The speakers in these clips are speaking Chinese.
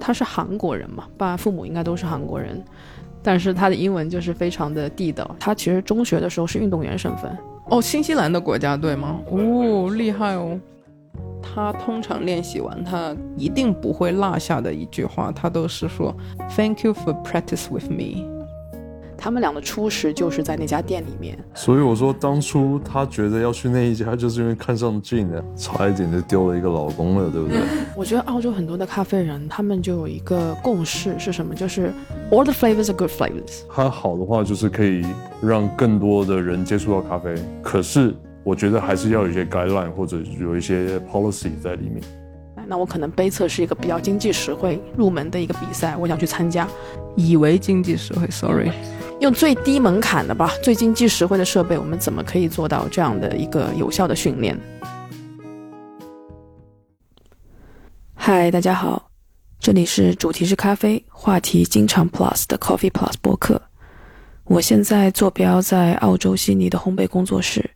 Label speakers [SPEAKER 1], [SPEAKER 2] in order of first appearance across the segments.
[SPEAKER 1] 他是韩国人嘛，爸父母应该都是韩国人，但是他的英文就是非常的地道。他其实中学的时候是运动员身份。
[SPEAKER 2] 哦，新西兰的国家队吗？哦，厉害哦。他通常练习完，他一定不会落下的一句话，他都是说 “Thank you for practice with me”。
[SPEAKER 1] 他们俩的初识就是在那家店里面，
[SPEAKER 3] 所以我说当初他觉得要去那一家，就是因为看上 Jin 差一点就丢了一个老公了，对不对？
[SPEAKER 1] 我觉得澳洲很多的咖啡人，他们就有一个共识是什么？就是 all the flavors are good flavors。
[SPEAKER 3] 它好的话就是可以让更多的人接触到咖啡，可是我觉得还是要有一些 guideline 或者有一些 policy 在里面。
[SPEAKER 1] 那我可能杯测是一个比较经济实惠入门的一个比赛，我想去参加。
[SPEAKER 2] 以为经济实惠，sorry。
[SPEAKER 1] 用最低门槛的吧，最经济实惠的设备，我们怎么可以做到这样的一个有效的训练？嗨，大家好，这里是主题是咖啡，话题经常 Plus 的 Coffee Plus 播客。我现在坐标在澳洲悉尼的烘焙工作室。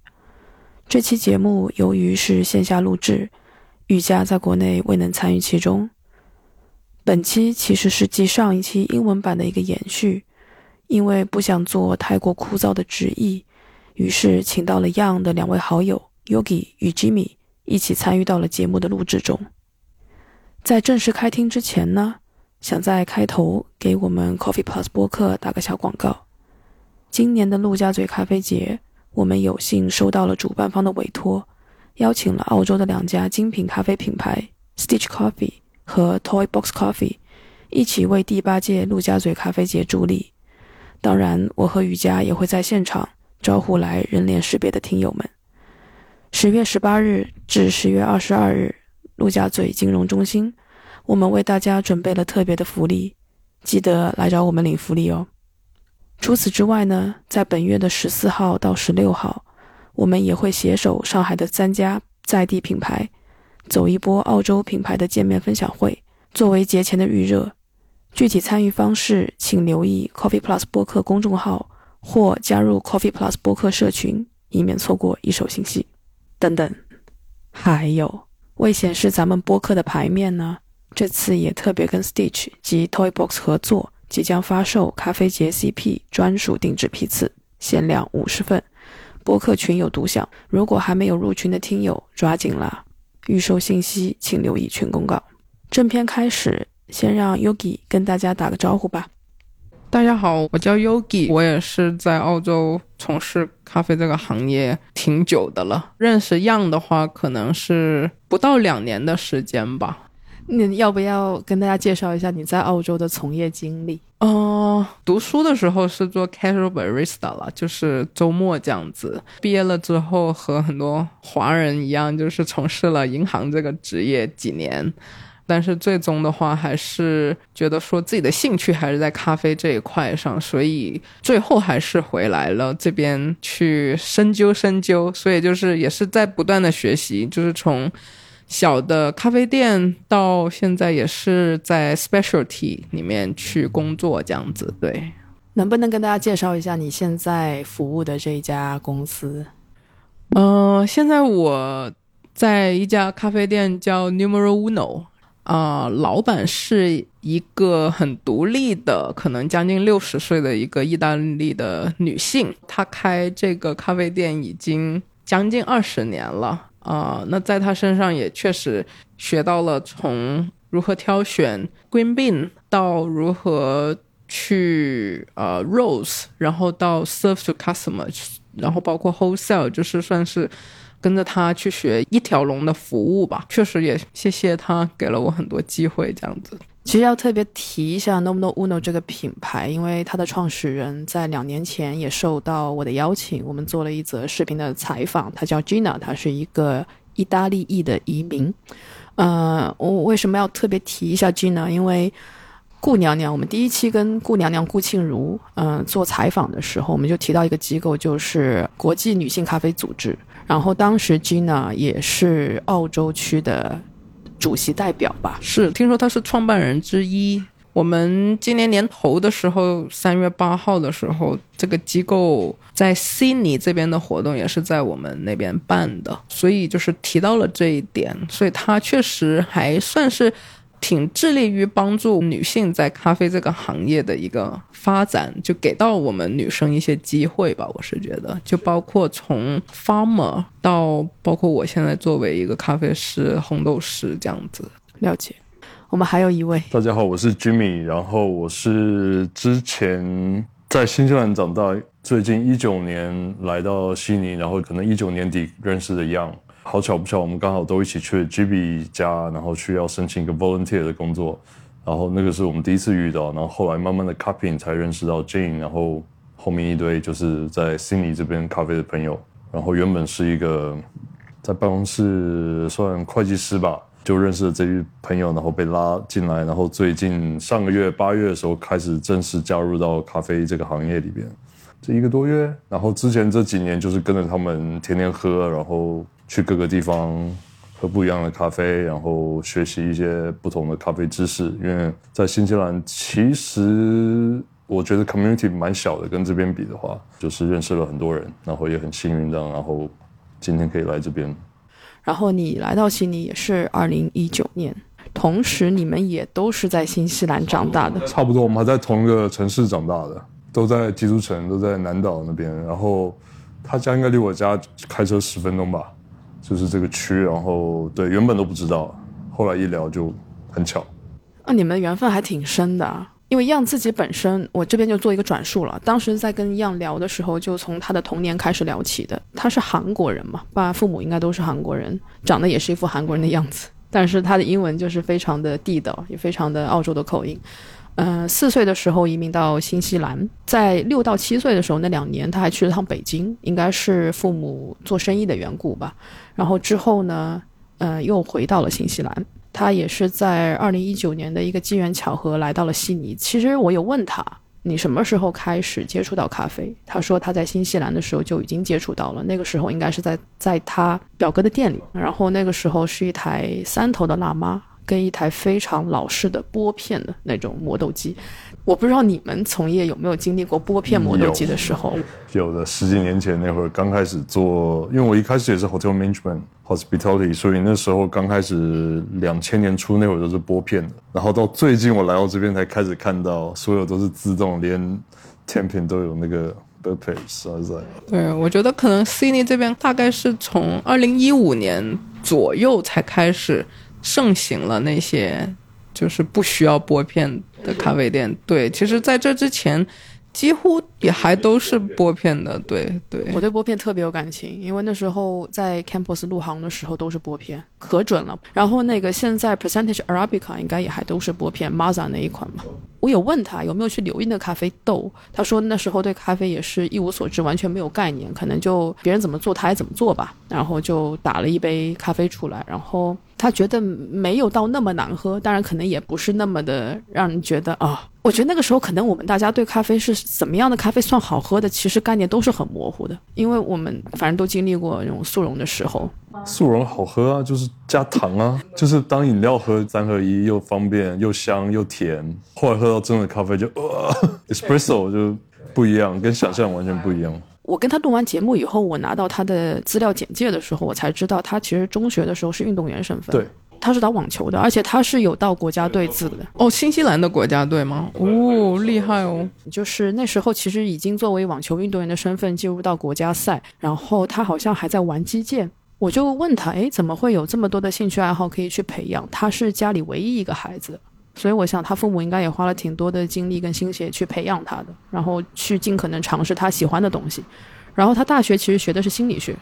[SPEAKER 1] 这期节目由于是线下录制，瑜伽在国内未能参与其中。本期其实是继上一期英文版的一个延续。因为不想做太过枯燥的直译，于是请到了 Young 的两位好友 Yogi 与 Jimmy 一起参与到了节目的录制中。在正式开听之前呢，想在开头给我们 Coffee Plus 播客打个小广告。今年的陆家嘴咖啡节，我们有幸收到了主办方的委托，邀请了澳洲的两家精品咖啡品牌 Stitch Coffee 和 Toy Box Coffee 一起为第八届陆家嘴咖啡节助力。当然，我和雨佳也会在现场招呼来人脸识别的听友们。十月十八日至十月二十二日，陆家嘴金融中心，我们为大家准备了特别的福利，记得来找我们领福利哦。除此之外呢，在本月的十四号到十六号，我们也会携手上海的三家在地品牌，走一波澳洲品牌的见面分享会，作为节前的预热。具体参与方式，请留意 Coffee Plus 播客公众号或加入 Coffee Plus 播客社群，以免错过一手信息。等等，还有为显示咱们播客的牌面呢，这次也特别跟 Stitch 及 Toy Box 合作，即将发售咖啡节 CP 专属定制批次，限量五十份，播客群有独享。如果还没有入群的听友，抓紧啦！预售信息请留意群公告。正片开始。先让 Yogi 跟大家打个招呼吧。
[SPEAKER 2] 大家好，我叫 Yogi，我也是在澳洲从事咖啡这个行业挺久的了。认识 Young 的话，可能是不到两年的时间吧。
[SPEAKER 1] 你要不要跟大家介绍一下你在澳洲的从业经历？
[SPEAKER 2] 哦，读书的时候是做 casual barista 了，就是周末这样子。毕业了之后，和很多华人一样，就是从事了银行这个职业几年。但是最终的话，还是觉得说自己的兴趣还是在咖啡这一块上，所以最后还是回来了这边去深究深究。所以就是也是在不断的学习，就是从小的咖啡店到现在也是在 specialty 里面去工作这样子。对，
[SPEAKER 1] 能不能跟大家介绍一下你现在服务的这一家公司？
[SPEAKER 2] 嗯，现在我在一家咖啡店叫 Numero Uno。啊，老板是一个很独立的，可能将近六十岁的一个意大利的女性。她开这个咖啡店已经将近二十年了啊。那在她身上也确实学到了从如何挑选 green bean 到如何去呃 rose，然后到 serve to customers，然后包括 wholesale，就是算是。跟着他去学一条龙的服务吧，确实也谢谢他给了我很多机会，这样子。
[SPEAKER 1] 其实要特别提一下 Nomo Uno 这个品牌，因为它的创始人在两年前也受到我的邀请，我们做了一则视频的采访。他叫 Gina，他是一个意大利裔的移民。呃，我为什么要特别提一下 Gina？因为顾娘娘，我们第一期跟顾娘娘顾庆如嗯做采访的时候，我们就提到一个机构，就是国际女性咖啡组织。然后当时 Gina 也是澳洲区的主席代表吧？
[SPEAKER 2] 是，听说她是创办人之一。我们今年年头的时候，三月八号的时候，这个机构在悉尼这边的活动也是在我们那边办的，所以就是提到了这一点。所以他确实还算是挺致力于帮助女性在咖啡这个行业的一个发展，就给到我们女生一些机会吧。我是觉得，就包括从 farmer 到包括我现在作为一个咖啡师、红豆师这样子。
[SPEAKER 1] 了解。我们还有一位，
[SPEAKER 3] 大家好，我是 Jimmy，然后我是之前在新西兰长大，最近一九年来到悉尼，然后可能一九年底认识的 Young。好巧不巧，我们刚好都一起去了 Jimmy 家，然后去要申请一个 volunteer 的工作，然后那个是我们第一次遇到，然后后来慢慢的 copying 才认识到 Jane，然后后面一堆就是在悉尼这边咖啡的朋友，然后原本是一个在办公室算会计师吧。就认识了这一朋友，然后被拉进来，然后最近上个月八月的时候开始正式加入到咖啡这个行业里边，这一个多月，然后之前这几年就是跟着他们天天喝，然后去各个地方喝不一样的咖啡，然后学习一些不同的咖啡知识。因为在新西兰，其实我觉得 community 蛮小的，跟这边比的话，就是认识了很多人，然后也很幸运的，然后今天可以来这边。
[SPEAKER 1] 然后你来到悉尼也是二零一九年，同时你们也都是在新西兰长大的，
[SPEAKER 3] 差不多，我们还在同一个城市长大的，都在基督城，都在南岛那边。然后他家应该离我家开车十分钟吧，就是这个区。然后对，原本都不知道，后来一聊就很巧。
[SPEAKER 1] 啊，你们缘分还挺深的。因为样自己本身，我这边就做一个转述了。当时在跟样聊的时候，就从他的童年开始聊起的。他是韩国人嘛，爸父母应该都是韩国人，长得也是一副韩国人的样子。但是他的英文就是非常的地道，也非常的澳洲的口音。嗯，四岁的时候移民到新西兰，在六到七岁的时候那两年，他还去了趟北京，应该是父母做生意的缘故吧。然后之后呢，呃，又回到了新西兰。他也是在二零一九年的一个机缘巧合来到了悉尼。其实我有问他，你什么时候开始接触到咖啡？他说他在新西兰的时候就已经接触到了，那个时候应该是在在他表哥的店里，然后那个时候是一台三头的辣妈跟一台非常老式的拨片的那种磨豆机。我不知道你们从业有没有经历过拨片磨豆机的时候？
[SPEAKER 3] 有的，十几年前那会儿刚开始做，因为我一开始也是 hotel management hospitality，所以那时候刚开始两千年初那会儿都是拨片的，然后到最近我来到这边才开始看到所有都是自动，连 甜品都有那个 e 在。
[SPEAKER 2] 对，我觉得可能 Sydney 这边大概是从二零一五年左右才开始盛行了那些。就是不需要拨片的咖啡店，对，其实在这之前，几乎也还都是拨片的，对对。
[SPEAKER 1] 我对拨片特别有感情，因为那时候在 campus 入行的时候都是拨片，可准了。然后那个现在 percentage Arabica 应该也还都是拨片，Maza 那一款嘛。我有问他有没有去留意那咖啡豆，他说那时候对咖啡也是一无所知，完全没有概念，可能就别人怎么做他也怎么做吧，然后就打了一杯咖啡出来，然后。他觉得没有到那么难喝，当然可能也不是那么的让人觉得啊。我觉得那个时候可能我们大家对咖啡是怎么样的咖啡算好喝的，其实概念都是很模糊的，因为我们反正都经历过那种速溶的时候。
[SPEAKER 3] 速溶好喝啊，就是加糖啊，就是当饮料喝，三合一又方便又香又甜。后来喝到真的咖啡就呃，espresso 就不一样，跟想象完全不一样。
[SPEAKER 1] 我跟他录完节目以后，我拿到他的资料简介的时候，我才知道他其实中学的时候是运动员身份。
[SPEAKER 3] 对，
[SPEAKER 1] 他是打网球的，而且他是有到国家队资格的。
[SPEAKER 2] 哦，新西兰的国家队吗？哦，厉害哦！
[SPEAKER 1] 就是那时候其实已经作为网球运动员的身份进入到国家赛，然后他好像还在玩击剑。我就问他，哎，怎么会有这么多的兴趣爱好可以去培养？他是家里唯一一个孩子。所以我想，他父母应该也花了挺多的精力跟心血去培养他的，然后去尽可能尝试他喜欢的东西。然后他大学其实学的是心理学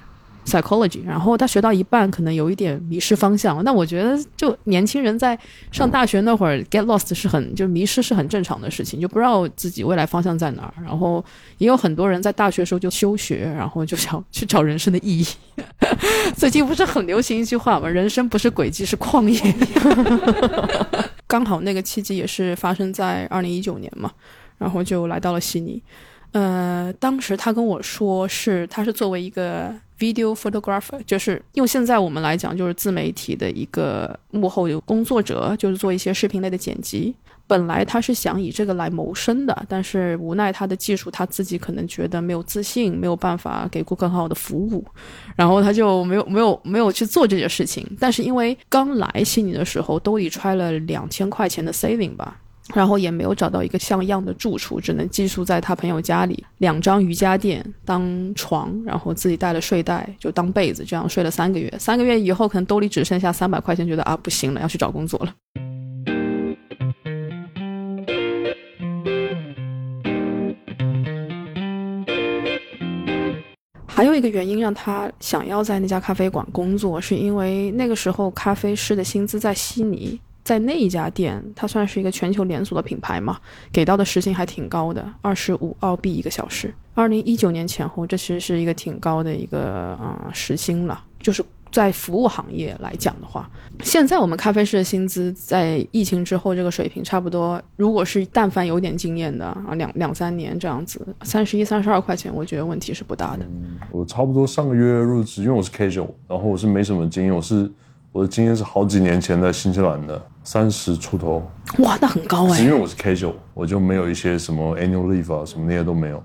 [SPEAKER 1] ，psychology。然后他学到一半，可能有一点迷失方向。那我觉得，就年轻人在上大学那会儿 get lost 是很就迷失是很正常的事情，就不知道自己未来方向在哪儿。然后也有很多人在大学时候就休学，然后就想去找人生的意义。最近不是很流行一句话吗？人生不是轨迹，是旷野。刚好那个契机也是发生在二零一九年嘛，然后就来到了悉尼。呃，当时他跟我说是他是作为一个 video photographer，就是用现在我们来讲就是自媒体的一个幕后有工作者，就是做一些视频类的剪辑。本来他是想以这个来谋生的，但是无奈他的技术他自己可能觉得没有自信，没有办法给顾客很好的服务，然后他就没有没有没有去做这件事情。但是因为刚来悉尼的时候兜里揣了两千块钱的 saving 吧。然后也没有找到一个像样的住处，只能寄宿在他朋友家里，两张瑜伽垫当床，然后自己带了睡袋就当被子，这样睡了三个月。三个月以后，可能兜里只剩下三百块钱，觉得啊不行了，要去找工作了。还有一个原因让他想要在那家咖啡馆工作，是因为那个时候咖啡师的薪资在悉尼。在那一家店，它算是一个全球连锁的品牌嘛，给到的时薪还挺高的，二十五澳币一个小时。二零一九年前后，这其实是一个挺高的一个啊时薪了。就是在服务行业来讲的话，现在我们咖啡师的薪资在疫情之后这个水平差不多。如果是但凡有点经验的啊，两两三年这样子，三十一、三十二块钱，我觉得问题是不大的。
[SPEAKER 3] 我差不多上个月入职，因为我是 casual，然后我是没什么经验，我是。我的经验是好几年前在新西兰的三十出头，
[SPEAKER 1] 哇，那很高哎！
[SPEAKER 3] 因为我是 casual，我就没有一些什么 annual leave 啊，什么那些都没有，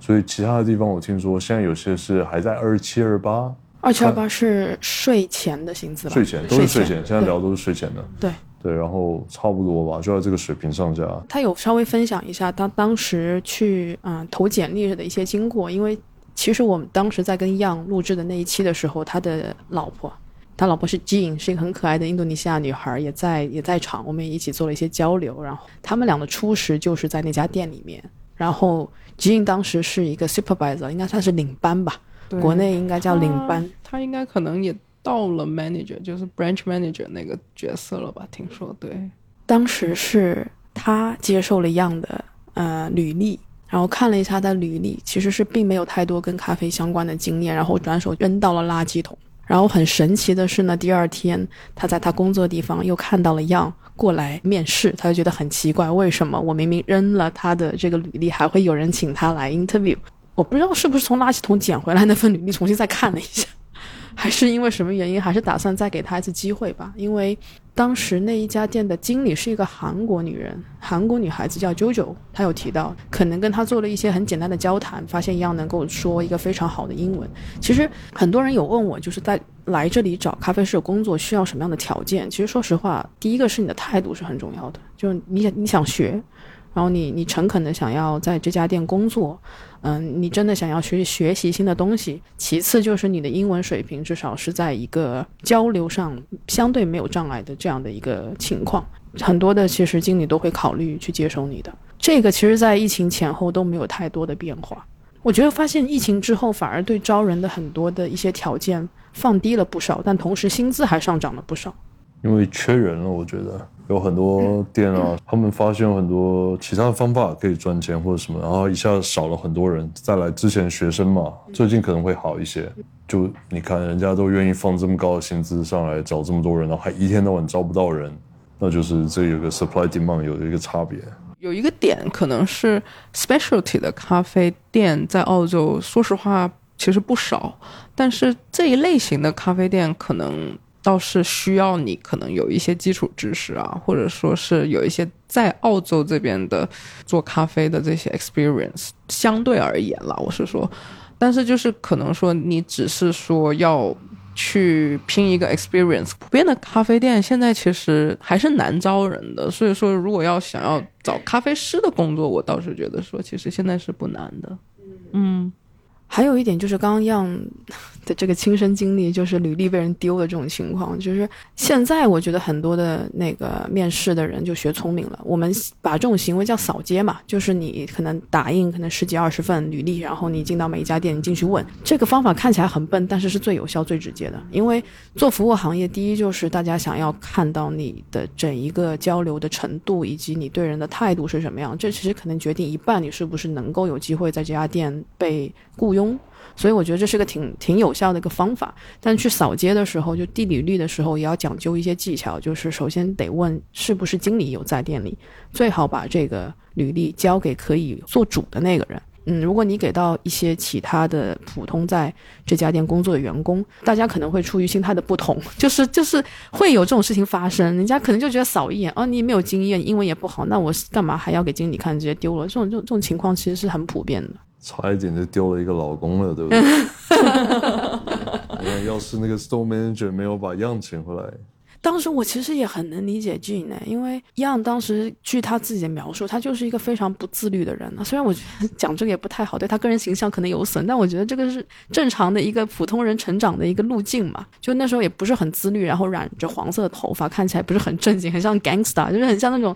[SPEAKER 3] 所以其他的地方我听说现在有些是还在二七二八，
[SPEAKER 1] 二七二八是税前的薪资吧？
[SPEAKER 3] 税前都是税前，现在聊都是税前的，
[SPEAKER 1] 对
[SPEAKER 3] 对，然后差不多吧，就在这个水平上下。
[SPEAKER 1] 他有稍微分享一下他当时去嗯投简历的一些经过，因为其实我们当时在跟 Young 录制的那一期的时候，他的老婆。他老婆是 Jean，是一个很可爱的印度尼西亚女孩，也在也在场，我们也一起做了一些交流。然后他们俩的初识就是在那家店里面。然后 Jean 当时是一个 supervisor，应该算是领班吧，国内应该叫领班。
[SPEAKER 2] 他应该可能也到了 manager，就是 branch manager 那个角色了吧？听说对。
[SPEAKER 1] 当时是他接受了样的呃履历，然后看了一下他的履历，其实是并没有太多跟咖啡相关的经验，然后转手扔到了垃圾桶。然后很神奇的是呢，第二天他在他工作地方又看到了样过来面试，他就觉得很奇怪，为什么我明明扔了他的这个履历，还会有人请他来 interview？我不知道是不是从垃圾桶捡回来那份履历，重新再看了一下。还是因为什么原因，还是打算再给他一次机会吧？因为当时那一家店的经理是一个韩国女人，韩国女孩子叫 JoJo，她有提到，可能跟她做了一些很简单的交谈，发现一样能够说一个非常好的英文。其实很多人有问我，就是在来这里找咖啡师工作需要什么样的条件？其实说实话，第一个是你的态度是很重要的，就是你想你想学。然后你你诚恳的想要在这家店工作，嗯，你真的想要学学习新的东西。其次就是你的英文水平至少是在一个交流上相对没有障碍的这样的一个情况。很多的其实经理都会考虑去接收你的。这个其实，在疫情前后都没有太多的变化。我觉得发现疫情之后，反而对招人的很多的一些条件放低了不少，但同时薪资还上涨了不少。
[SPEAKER 3] 因为缺人了，我觉得。有很多店啊，他们发现有很多其他的方法可以赚钱或者什么，然后一下少了很多人。再来之前学生嘛，最近可能会好一些。就你看，人家都愿意放这么高的薪资上来找这么多人，然后还一天到晚招不到人，那就是这有个 supply demand 有一个差别。
[SPEAKER 2] 有一个点可能是 specialty 的咖啡店在澳洲，说实话其实不少，但是这一类型的咖啡店可能。倒是需要你可能有一些基础知识啊，或者说是有一些在澳洲这边的做咖啡的这些 experience，相对而言啦，我是说，但是就是可能说你只是说要去拼一个 experience，普遍的咖啡店现在其实还是难招人的，所以说如果要想要找咖啡师的工作，我倒是觉得说其实现在是不难的，嗯。
[SPEAKER 1] 还有一点就是刚刚样的这个亲身经历，就是履历被人丢的这种情况。就是现在我觉得很多的那个面试的人就学聪明了，我们把这种行为叫扫街嘛，就是你可能打印可能十几二十份履历，然后你进到每一家店，你进去问。这个方法看起来很笨，但是是最有效、最直接的。因为做服务行业，第一就是大家想要看到你的整一个交流的程度，以及你对人的态度是什么样。这其实可能决定一半你是不是能够有机会在这家店被雇佣。所以我觉得这是个挺挺有效的一个方法。但去扫街的时候，就递履历的时候，也要讲究一些技巧。就是首先得问是不是经理有在店里，最好把这个履历交给可以做主的那个人。嗯，如果你给到一些其他的普通在这家店工作的员工，大家可能会出于心态的不同，就是就是会有这种事情发生，人家可能就觉得扫一眼，哦，你没有经验，英文也不好，那我干嘛还要给经理看，直接丢了？这种这种这种情况其实是很普遍的。
[SPEAKER 3] 差一点就丢了一个老公了，对不对？你看，要是那个 store manager 没有把样请回来，
[SPEAKER 1] 当时我其实也很能理解 Jean 呢，因为 Young 当时据他自己的描述，他就是一个非常不自律的人啊。虽然我觉得讲这个也不太好，对他个人形象可能有损，但我觉得这个是正常的一个普通人成长的一个路径嘛。就那时候也不是很自律，然后染着黄色的头发，看起来不是很正经，很像 gangster，就是很像那种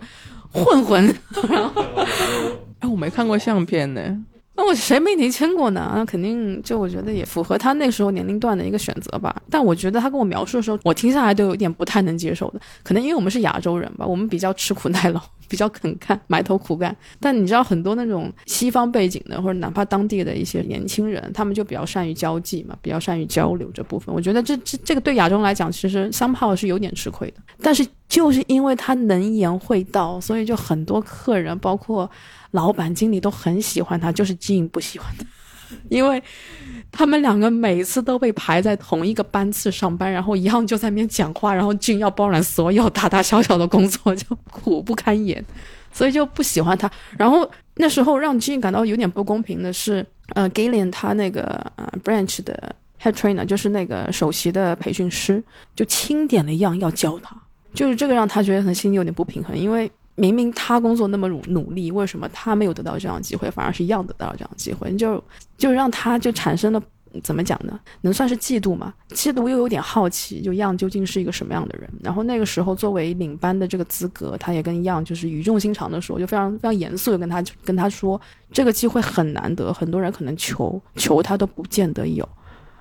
[SPEAKER 1] 混混。然后，
[SPEAKER 2] 哎，我没看过相片呢。
[SPEAKER 1] 那我谁没年轻过呢？那肯定就我觉得也符合他那时候年龄段的一个选择吧。但我觉得他跟我描述的时候，我听下来都有点不太能接受的。可能因为我们是亚洲人吧，我们比较吃苦耐劳，比较肯干，埋头苦干。但你知道很多那种西方背景的，或者哪怕当地的一些年轻人，他们就比较善于交际嘛，比较善于交流这部分。我觉得这这这个对亚洲来讲，其实三炮是有点吃亏的。但是就是因为他能言会道，所以就很多客人，包括。老板、经理都很喜欢他，就是 Jean 不喜欢他，因为他们两个每次都被排在同一个班次上班，然后一样就在那边讲话，然后 Jean 要包揽所有大大小小的工作，就苦不堪言，所以就不喜欢他。然后那时候让 Jean 感到有点不公平的是，呃，Gillian 他那个呃 branch 的 head trainer 就是那个首席的培训师，就钦点了一样要教他，就是这个让他觉得很心里有点不平衡，因为。明明他工作那么努努力，为什么他没有得到这样的机会，反而是一样得到了这样的机会？就就让他就产生了怎么讲呢？能算是嫉妒吗？嫉妒又有点好奇，就样究竟是一个什么样的人？然后那个时候作为领班的这个资格，他也跟样就是语重心长的说，就非常非常严肃的跟他跟他说，这个机会很难得，很多人可能求求他都不见得有，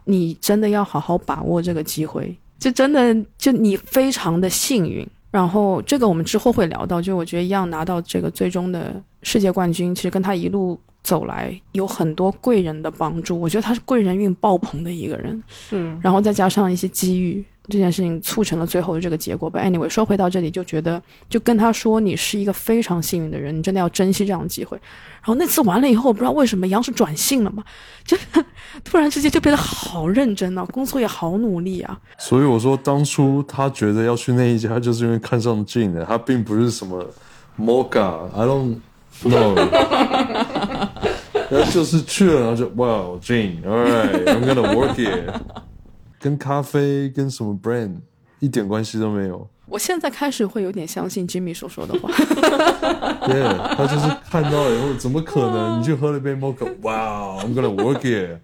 [SPEAKER 1] 你真的要好好把握这个机会，就真的就你非常的幸运。然后这个我们之后会聊到，就我觉得一样拿到这个最终的世界冠军，其实跟他一路走来有很多贵人的帮助。我觉得他是贵人运爆棚的一个人，
[SPEAKER 2] 是。
[SPEAKER 1] 然后再加上一些机遇，这件事情促成了最后的这个结果。But anyway，说回到这里，就觉得就跟他说，你是一个非常幸运的人，你真的要珍惜这样的机会。然后那次完了以后，我不知道为什么杨是转性了嘛，就突然之间就变得好认真啊，工作也好努力啊。
[SPEAKER 3] 所以我说，当初他觉得要去那一家，就是因为看上 Jean 的，他并不是什么 Mocha，I don't know，他就是去了，然后就 Wow Jean，All right，I'm gonna work it，跟咖啡跟什么 brand 一点关系都没有。
[SPEAKER 1] 我现在开始会有点相信 Jimmy 所说的话。
[SPEAKER 3] 对，他就是看到以后，怎么可能？你去喝了一杯 Mocha，哇，I'm gonna work it。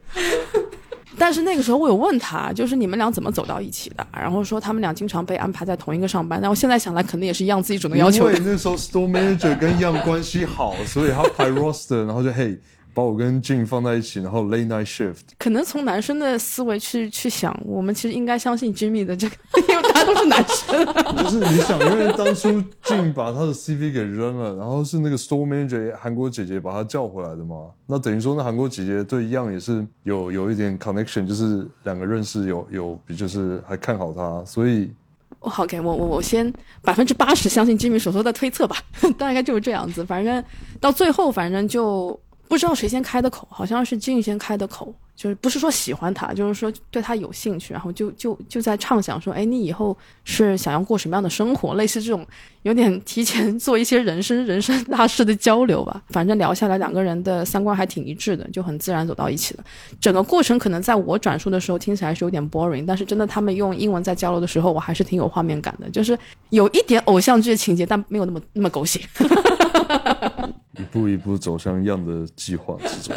[SPEAKER 1] 但是那个时候我有问他，就是你们俩怎么走到一起的？然后说他们俩经常被安排在同一个上班。但我现在想来，肯定也是一样自己主动要求。
[SPEAKER 3] 因为那时候 Store Manager 跟一样关系好，所以他排 Roster，然后就嘿。把我跟 Jin 放在一起，然后 late night shift。
[SPEAKER 1] 可能从男生的思维去去想，我们其实应该相信 Jimmy 的这个，因为大家都是男生。
[SPEAKER 3] 不是你想，因为当初 Jin 把他的 CV 给扔了，然后是那个 store manager 韩国姐姐把他叫回来的嘛？那等于说，那韩国姐姐对 Young 也是有有一点 connection，就是两个认识，有有就是还看好他，所以。
[SPEAKER 1] 好，OK，我我我先百分之八十相信 Jimmy 所说的推测吧，大概就是这样子。反正到最后，反正就。不知道谁先开的口，好像是静先开的口，就是不是说喜欢他，就是说对他有兴趣，然后就就就在畅想说，哎，你以后是想要过什么样的生活？类似这种有点提前 做一些人生人生大事的交流吧。反正聊下来，两个人的三观还挺一致的，就很自然走到一起了。整个过程可能在我转述的时候听起来是有点 boring，但是真的他们用英文在交流的时候，我还是挺有画面感的，就是有一点偶像剧情节，但没有那么那么狗血。
[SPEAKER 3] 一步一步走向一样的计划之中。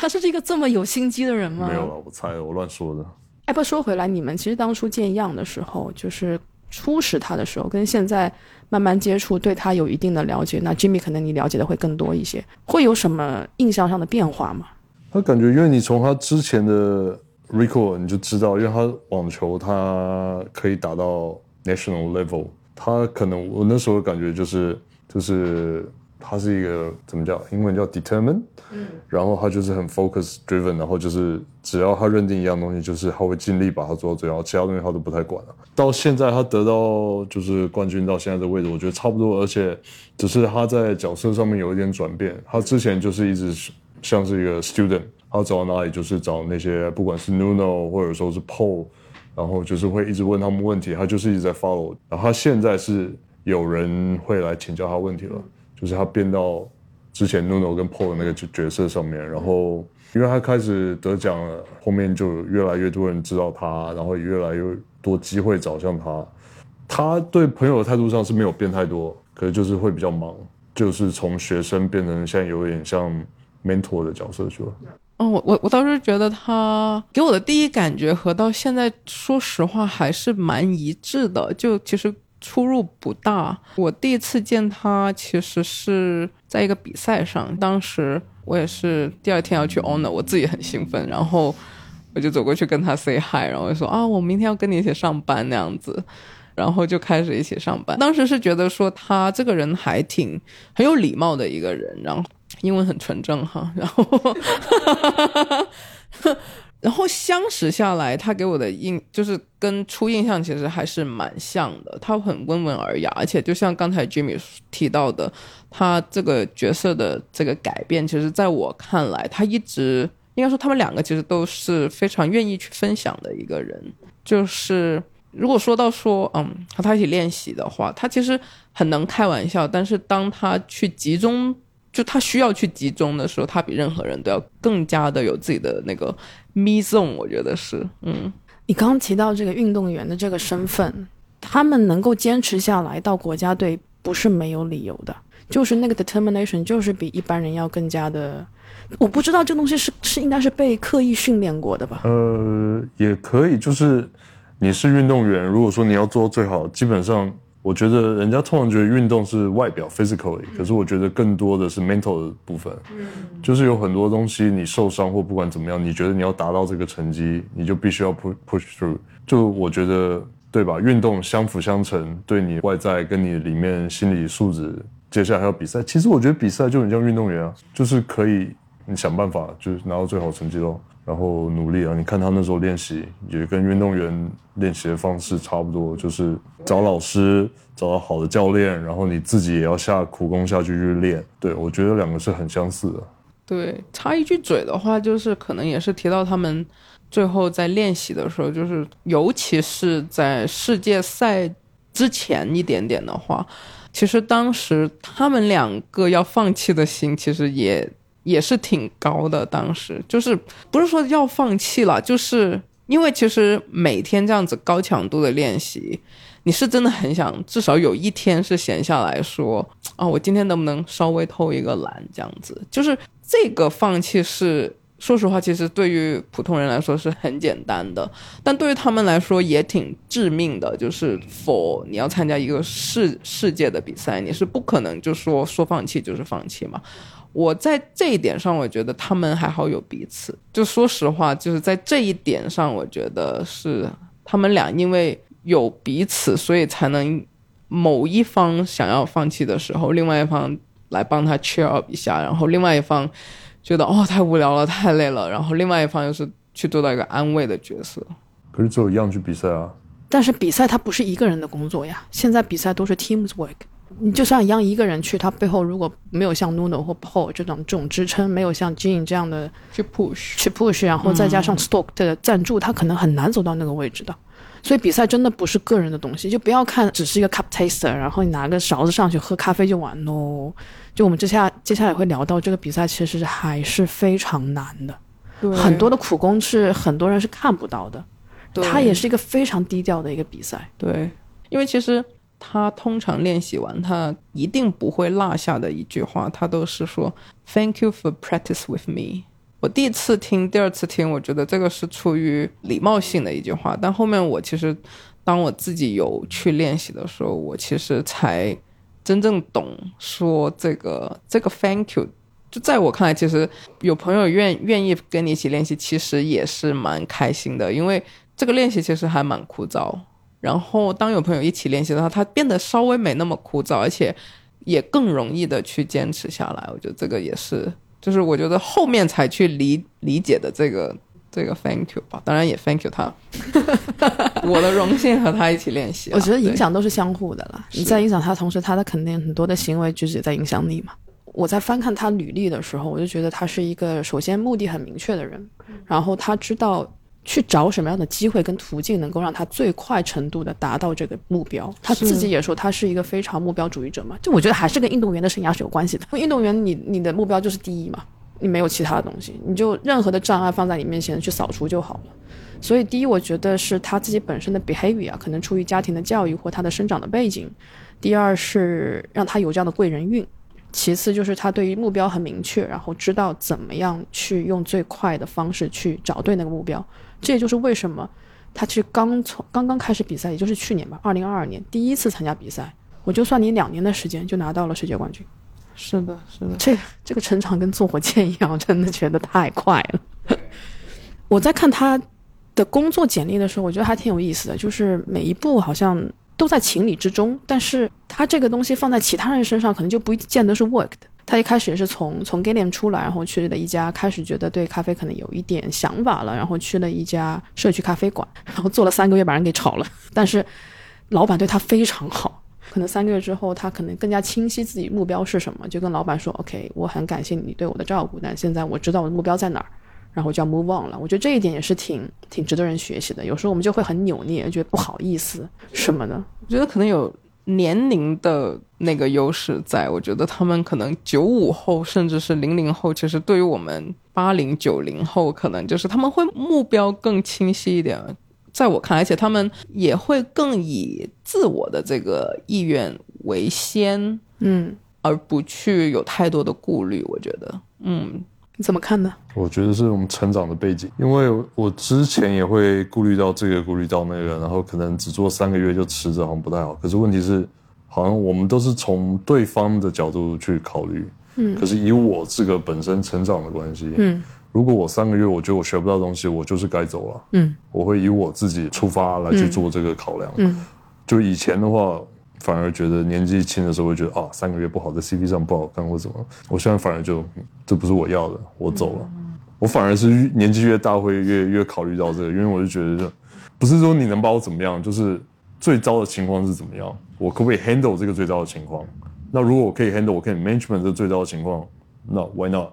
[SPEAKER 1] 他是一个这么有心机的人吗？
[SPEAKER 3] 没有了，我猜我乱说的。
[SPEAKER 1] 哎，不说回来，你们其实当初见样的时候，就是初识他的时候，跟现在慢慢接触，对他有一定的了解。那 Jimmy 可能你了解的会更多一些，会有什么印象上的变化吗？
[SPEAKER 3] 他感觉，因为你从他之前的 record 你就知道，因为他网球他可以打到 national level，他可能我那时候感觉就是就是。他是一个怎么叫？英文叫 determine，嗯，然后他就是很 focus driven，然后就是只要他认定一样东西，就是他会尽力把它做到最好，其他东西他都不太管了。到现在他得到就是冠军到现在的位置，我觉得差不多，而且只是他在角色上面有一点转变。他之前就是一直像是一个 student，他走到哪里就是找那些不管是 Nuno 或者说是 Paul，然后就是会一直问他们问题，他就是一直在 follow。然后他现在是有人会来请教他问题了，就是他变到之前 Nuno 跟 Paul 那个角角色上面，然后因为他开始得奖了，后面就越来越多人知道他，然后也越来越多机会找向他。他对朋友的态度上是没有变太多，可是就是会比较忙，就是从学生变成现在有点像 mentor 的角色去了。
[SPEAKER 2] 哦，我我我倒是觉得他给我的第一感觉和到现在说实话还是蛮一致的，就其实出入不大。我第一次见他其实是在一个比赛上，当时我也是第二天要去 honor，我自己很兴奋，然后我就走过去跟他 say hi，然后就说啊，我明天要跟你一起上班那样子。然后就开始一起上班。当时是觉得说他这个人还挺很有礼貌的一个人，然后英文很纯正哈。然后，然后相识下来，他给我的印就是跟初印象其实还是蛮像的。他很温文尔雅，而且就像刚才 Jimmy 提到的，他这个角色的这个改变，其实在我看来，他一直应该说他们两个其实都是非常愿意去分享的一个人，就是。如果说到说，嗯，和他一起练习的话，他其实很能开玩笑。但是当他去集中，就他需要去集中的时候，他比任何人都要更加的有自己的那个 me zone。我觉得是，嗯。
[SPEAKER 1] 你刚刚提到这个运动员的这个身份，他们能够坚持下来到国家队，不是没有理由的，就是那个 determination，就是比一般人要更加的。我不知道这东西是是应该是被刻意训练过的吧？
[SPEAKER 3] 呃，也可以，就是。你是运动员，如果说你要做到最好，基本上我觉得人家通常觉得运动是外表 physically，可是我觉得更多的是 mental 的部分，就是有很多东西你受伤或不管怎么样，你觉得你要达到这个成绩，你就必须要 push push through。就我觉得对吧？运动相辅相成，对你外在跟你里面心理素质，接下来还有比赛。其实我觉得比赛就很像运动员啊，就是可以你想办法就是拿到最好成绩喽。然后努力啊！你看他那时候练习，也跟运动员练习的方式差不多，就是找老师，找到好的教练，然后你自己也要下苦功下去去练。对我觉得两个是很相似的。
[SPEAKER 2] 对，插一句嘴的话，就是可能也是提到他们最后在练习的时候，就是尤其是在世界赛之前一点点的话，其实当时他们两个要放弃的心，其实也。也是挺高的，当时就是不是说要放弃了，就是因为其实每天这样子高强度的练习，你是真的很想至少有一天是闲下来说啊，我今天能不能稍微偷一个懒这样子？就是这个放弃是说实话，其实对于普通人来说是很简单的，但对于他们来说也挺致命的。就是否你要参加一个世世界的比赛，你是不可能就说说放弃就是放弃嘛。我在这一点上，我觉得他们还好有彼此。就说实话，就是在这一点上，我觉得是他们俩因为有彼此，所以才能某一方想要放弃的时候，另外一方来帮他 cheer up 一下，然后另外一方觉得哦太无聊了，太累了，然后另外一方又是去做到一个安慰的角色。
[SPEAKER 3] 可是只有一样去比赛啊。
[SPEAKER 1] 但是比赛它不是一个人的工作呀，现在比赛都是 teams work。你就算一样一个人去，他背后如果没有像 Nuno 或 Paul 这种这种支撑，没有像 Jean 这样的
[SPEAKER 2] 去 push
[SPEAKER 1] 去 push，然后再加上 Stoke 的赞助，他可能很难走到那个位置的。所以比赛真的不是个人的东西，就不要看只是一个 cup taster，然后你拿个勺子上去喝咖啡就完喽。就我们接下接下来会聊到这个比赛，其实还是非常难的，很多的苦功是很多人是看不到的。它也是一个非常低调的一个比赛。
[SPEAKER 2] 对，因为其实。他通常练习完，他一定不会落下的一句话，他都是说 “Thank you for practice with me”。我第一次听，第二次听，我觉得这个是出于礼貌性的一句话。但后面我其实，当我自己有去练习的时候，我其实才真正懂说这个这个 “Thank you”。就在我看来，其实有朋友愿愿意跟你一起练习，其实也是蛮开心的，因为这个练习其实还蛮枯燥。然后，当有朋友一起练习的话，他变得稍微没那么枯燥，而且也更容易的去坚持下来。我觉得这个也是，就是我觉得后面才去理理解的这个这个 thank you 吧。当然也 thank you 他，我的荣幸和他一起练习。
[SPEAKER 1] 我觉得影响都是相互的啦。你在影响他同时，他的肯定很多的行为举止在影响你嘛。我在翻看他履历的时候，我就觉得他是一个首先目的很明确的人，然后他知道去找什么样的机会跟途径能够让他最快程度的达到这个目标。他自己也说他是一个非常目标主义者嘛，就我觉得还是跟运动员的生涯是有关系的。运动员你你的目标就是第一嘛，你没有其他的东西，你就任何的障碍放在你面前去扫除就好了。所以第一，我觉得是他自己本身的 behavior 可能出于家庭的教育或他的生长的背景；第二是让他有这样的贵人运。其次就是他对于目标很明确，然后知道怎么样去用最快的方式去找对那个目标。这也就是为什么他其实刚从刚刚开始比赛，也就是去年吧，二零二二年第一次参加比赛，我就算你两年的时间就拿到了世界冠军。
[SPEAKER 2] 是的，是的，
[SPEAKER 1] 这这个成长跟坐火箭一样，真的觉得太快了。我在看他的工作简历的时候，我觉得还挺有意思的，就是每一步好像。都在情理之中，但是他这个东西放在其他人身上，可能就不见得是 work 的。他一开始也是从从 g a l l i a m 出来，然后去了一家，开始觉得对咖啡可能有一点想法了，然后去了一家社区咖啡馆，然后做了三个月把人给炒了。但是老板对他非常好，可能三个月之后，他可能更加清晰自己目标是什么，就跟老板说：“OK，我很感谢你对我的照顾，但现在我知道我的目标在哪儿。”然后就要 move on 了，我觉得这一点也是挺挺值得人学习的。有时候我们就会很扭捏，觉得不好意思什么的。
[SPEAKER 2] 我觉得可能有年龄的那个优势在。我觉得他们可能九五后甚至是零零后，其实对于我们八零九零后，可能就是他们会目标更清晰一点。在我看来，而且他们也会更以自我的这个意愿为先，
[SPEAKER 1] 嗯，
[SPEAKER 2] 而不去有太多的顾虑。我觉得，嗯。
[SPEAKER 1] 你怎么看呢？
[SPEAKER 3] 我觉得是我们成长的背景，因为我之前也会顾虑到这个，顾虑到那个，然后可能只做三个月就辞职，好像不太好。可是问题是，好像我们都是从对方的角度去考虑，
[SPEAKER 1] 嗯。
[SPEAKER 3] 可是以我这个本身成长的关系，
[SPEAKER 1] 嗯，
[SPEAKER 3] 如果我三个月我觉得我学不到东西，我就是该走了，
[SPEAKER 1] 嗯。
[SPEAKER 3] 我会以我自己出发来去做这个考量，
[SPEAKER 1] 嗯。
[SPEAKER 3] 就以前的话。反而觉得年纪轻的时候会觉得啊，三个月不好，在 CP 上不好看或怎么。我现在反而就这不是我要的，我走了。我反而是年纪越大会越越考虑到这个，因为我就觉得，不是说你能把我怎么样，就是最糟的情况是怎么样，我可不可以 handle 这个最糟的情况？那如果我可以 handle，我可以 management 这最糟的情况，那 why not？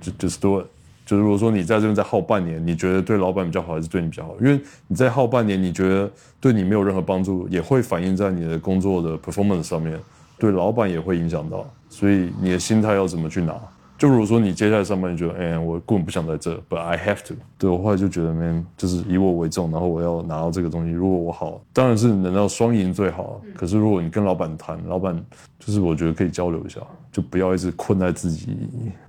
[SPEAKER 3] 就 just do it。就是如果说你在这边再耗半年，你觉得对老板比较好，还是对你比较好？因为你再耗半年，你觉得对你没有任何帮助，也会反映在你的工作的 performance 上面，对老板也会影响到。所以你的心态要怎么去拿？就如果说你接下来上班，你觉得哎，我根本不想在这，but I have to，对我后来就觉得，man，就是以我为重，然后我要拿到这个东西。如果我好，当然是能到双赢最好。可是如果你跟老板谈，老板就是我觉得可以交流一下，就不要一直困在自己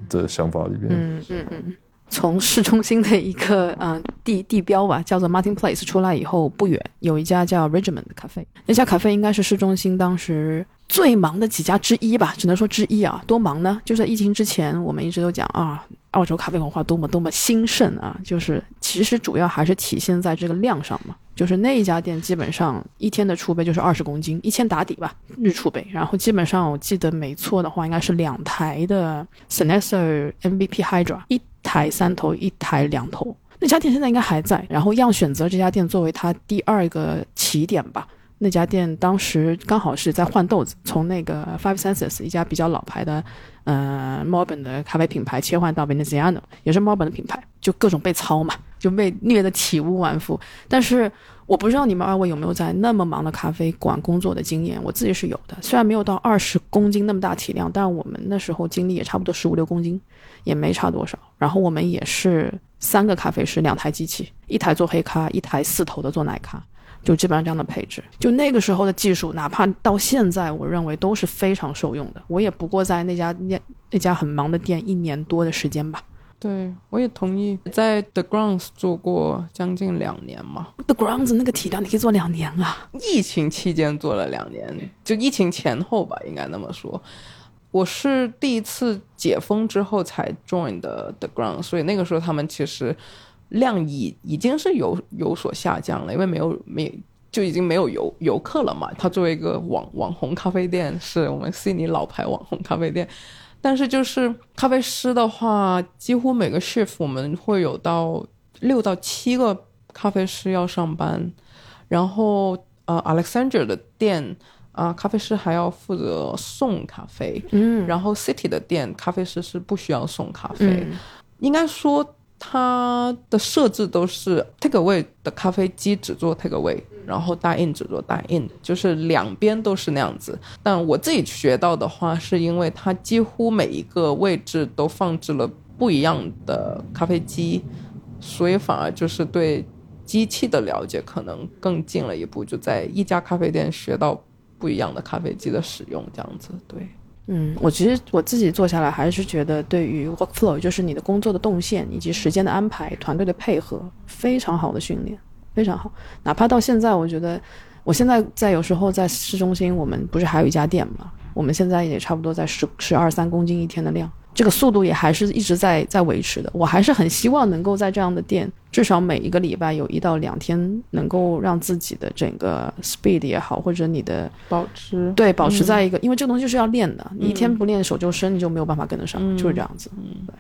[SPEAKER 3] 的想法里边。
[SPEAKER 1] 嗯嗯嗯。从市中心的一个嗯地地标吧，叫做 Martin Place 出来以后不远，有一家叫 Regiment 的咖啡。那家咖啡应该是市中心当时最忙的几家之一吧，只能说之一啊。多忙呢？就在疫情之前，我们一直都讲啊，澳洲咖啡文化多么多么兴盛啊。就是其实主要还是体现在这个量上嘛。就是那一家店基本上一天的储备就是二十公斤，一千打底吧，日储备。然后基本上我记得没错的话，应该是两台的 s e n e s r MVP Hydra 一。台三头一台两头，那家店现在应该还在。然后样选择这家店作为他第二个起点吧。那家店当时刚好是在换豆子，从那个 Five Senses 一家比较老牌的，呃，墨本的咖啡品牌切换到 Veneziano，也是墨本的品牌，就各种被操嘛，就被虐得体无完肤。但是我不知道你们二位有没有在那么忙的咖啡馆工作的经验，我自己是有的。虽然没有到二十公斤那么大体量，但我们那时候精力也差不多十五六公斤。也没差多少，然后我们也是三个咖啡师，两台机器，一台做黑咖，一台四头的做奶咖，就基本上这样的配置。就那个时候的技术，哪怕到现在，我认为都是非常受用的。我也不过在那家店那家很忙的店一年多的时间吧。
[SPEAKER 2] 对，我也同意，在 The Grounds 做过将近两年嘛。
[SPEAKER 1] The Grounds 那个体量你可以做两年啊？
[SPEAKER 2] 疫情期间做了两年，就疫情前后吧，应该那么说。我是第一次解封之后才 join 的 The Ground，所以那个时候他们其实量已已经是有有所下降了，因为没有没就已经没有游游客了嘛。它作为一个网网红咖啡店，是我们悉尼老牌网红咖啡店，但是就是咖啡师的话，几乎每个 shift 我们会有到六到七个咖啡师要上班，然后呃 Alexander 的店。啊，咖啡师还要负责送咖啡，
[SPEAKER 1] 嗯，
[SPEAKER 2] 然后 City 的店咖啡师是不需要送咖啡，
[SPEAKER 1] 嗯。
[SPEAKER 2] 应该说它的设置都是 take away 的咖啡机只做 take away，然后 dine in 只做 dine in，就是两边都是那样子。但我自己学到的话，是因为它几乎每一个位置都放置了不一样的咖啡机，所以反而就是对机器的了解可能更进了一步，就在一家咖啡店学到不一样的咖啡机的使用，这样子对。
[SPEAKER 1] 嗯，我其实我自己做下来还是觉得，对于 workflow，就是你的工作的动线以及时间的安排、团队的配合，非常好的训练，非常好。哪怕到现在，我觉得我现在在有时候在市中心，我们不是还有一家店吗？我们现在也差不多在十十二三公斤一天的量，这个速度也还是一直在在维持的。我还是很希望能够在这样的店，至少每一个礼拜有一到两天，能够让自己的整个 speed 也好，或者你的
[SPEAKER 2] 保持
[SPEAKER 1] 对，保持在一个，因为这个东西是要练的，你一天不练手就生，你就没有办法跟得上，
[SPEAKER 2] 嗯
[SPEAKER 1] 就是这样子。对。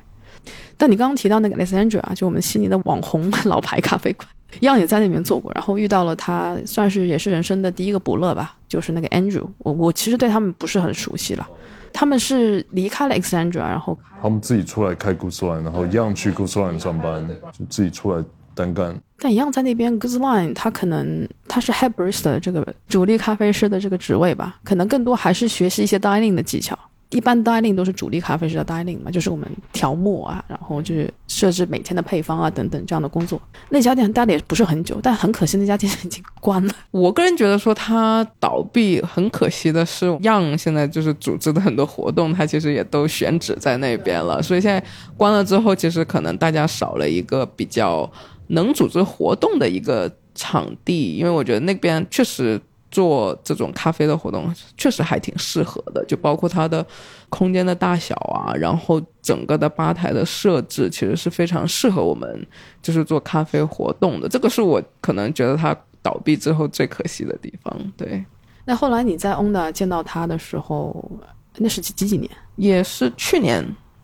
[SPEAKER 1] 但你刚刚提到那个 Alexandra，就我们悉尼的网红老牌咖啡馆，一样也在那边做过，然后遇到了他，算是也是人生的第一个伯乐吧，就是那个 Andrew。我我其实对他们不是很熟悉了，他们是离开了 Alexandra，然后
[SPEAKER 3] 他们自己出来开 g o o s Line，然后一样去 g o o s Line 上班，就自己出来单干。
[SPEAKER 1] 但一样在那边 Goods Line，他可能他是 Head Barista 的这个主力咖啡师的这个职位吧，可能更多还是学习一些 dining 的技巧。一般 dining 都是主力咖啡师的 dining 嘛，就是我们调磨啊，然后就是设置每天的配方啊等等这样的工作。那家店待的也不是很久，但很可惜那家店已经关了。
[SPEAKER 2] 我个人觉得说它倒闭很可惜的是，Young 现在就是组织的很多活动，它其实也都选址在那边了，所以现在关了之后，其实可能大家少了一个比较能组织活动的一个场地，因为我觉得那边确实。做这种咖啡的活动确实还挺适合的，就包括它的空间的大小啊，然后整个的吧台的设置，其实是非常适合我们就是做咖啡活动的。这个是我可能觉得它倒闭之后最可惜的地方。对，
[SPEAKER 1] 那后来你在 Onda 见到他的时候，那是几几几年？
[SPEAKER 2] 也是去年，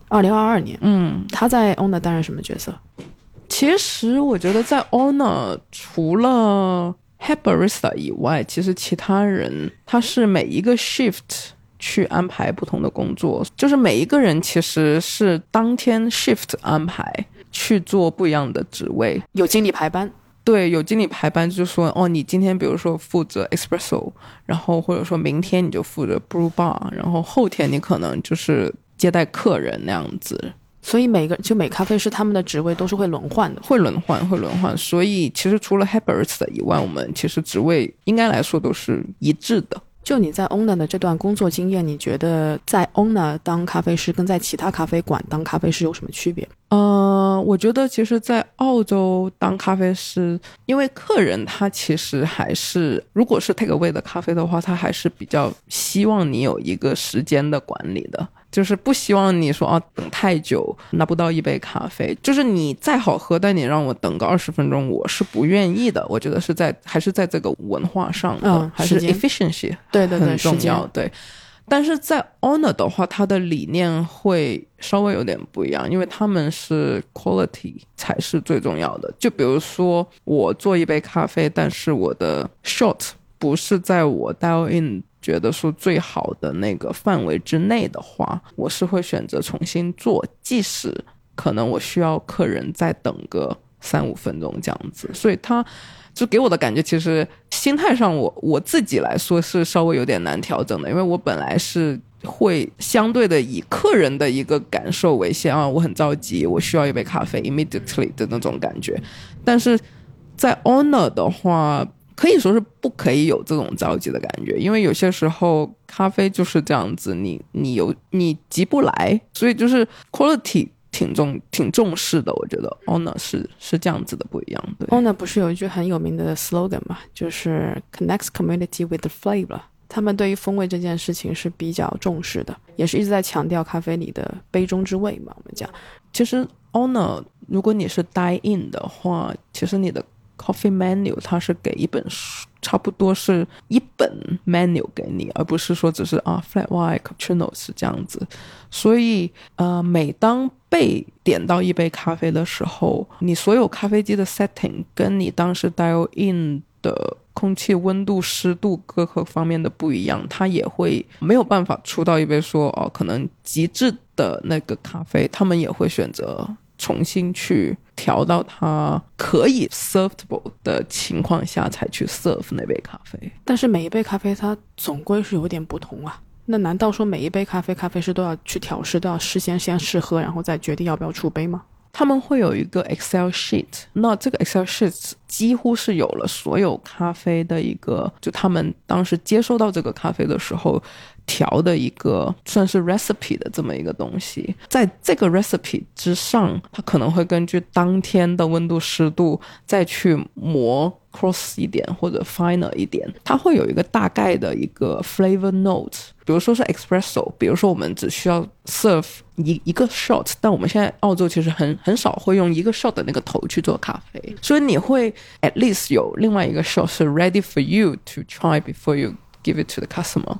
[SPEAKER 1] 二零二二年。
[SPEAKER 2] 嗯，
[SPEAKER 1] 他在 Onda 担任什么角色？
[SPEAKER 2] 其实我觉得在 Honor 除了 Head Barista 以外，其实其他人他是每一个 shift 去安排不同的工作，就是每一个人其实是当天 shift 安排去做不一样的职位。
[SPEAKER 1] 有经理排班，
[SPEAKER 2] 对，有经理排班，就说哦，你今天比如说负责 espresso，然后或者说明天你就负责 brew bar，然后后天你可能就是接待客人那样子。
[SPEAKER 1] 所以每个就每咖啡师他们的职位都是会轮换的。
[SPEAKER 2] 会轮换，会轮换。所以其实除了 head barista 以外，我们其实职位应该来说都是一致的。
[SPEAKER 1] 就你在 oner 的这段工作经验，你觉得在 oner 当咖啡师跟在其他咖啡馆当咖啡师有什么区别？
[SPEAKER 2] 呃，我觉得其实，在澳洲当咖啡师，因为客人他其实还是，如果是 take away 的咖啡的话，他还是比较希望你有一个时间的管理的。就是不希望你说啊等太久拿不到一杯咖啡，就是你再好喝，但你让我等个二十分钟，我是不愿意的。我觉得是在还是在这个文化上的，
[SPEAKER 1] 嗯
[SPEAKER 2] 还是 efficiency
[SPEAKER 1] 对对对
[SPEAKER 2] 很重要。对，但是在 Honor 的话，它的理念会稍微有点不一样，因为他们是 quality 才是最重要的。就比如说我做一杯咖啡，但是我的 shot 不是在我 dial in 觉得说最好的那个范围之内的话，我是会选择重新做，即使可能我需要客人再等个三五分钟这样子。所以他就给我的感觉，其实心态上我我自己来说是稍微有点难调整的，因为我本来是。会相对的以客人的一个感受为先啊，我很着急，我需要一杯咖啡 immediately 的那种感觉，但是在 Honor 的话，可以说是不可以有这种着急的感觉，因为有些时候咖啡就是这样子，你你有你急不来，所以就是 quality 挺重挺重视的，我觉得 Honor 是是这样子的不一样，对。
[SPEAKER 1] Ona 不是有一句很有名的 slogan 嘛，就是 connects community with the flavor。他们对于风味这件事情是比较重视的，也是一直在强调咖啡里的杯中之味嘛。我们讲，
[SPEAKER 2] 其实 Honor 如果你是 die in 的话，其实你的 coffee menu 它是给一本书，差不多是一本 menu 给你，而不是说只是啊 flat white cappuccino 是这样子。所以呃，每当被点到一杯咖啡的时候，你所有咖啡机的 setting 跟你当时 dial in 的空气温度、湿度各个方面的不一样，它也会没有办法出到一杯说哦，可能极致的那个咖啡，他们也会选择重新去调到它可以 servable 的情况下才去 serve 那杯咖啡。
[SPEAKER 1] 但是每一杯咖啡它总归是有点不同啊。那难道说每一杯咖啡，咖啡师都要去调试，都要事先先试喝，然后再决定要不要出杯吗？
[SPEAKER 2] 他们会有一个 Excel sheet，那这个 Excel sheet 几乎是有了所有咖啡的一个，就他们当时接收到这个咖啡的时候调的一个算是 recipe 的这么一个东西，在这个 recipe 之上，它可能会根据当天的温度、湿度再去磨。cross 一点或者 finer 一点，它会有一个大概的一个 flavor note。比如说是 espresso，比如说我们只需要 serve 一一个 shot，但我们现在澳洲其实很很少会用一个 shot 的那个头去做咖啡，所以你会 at least 有另外一个 shot 是 ready for you to try before you give it to the customer。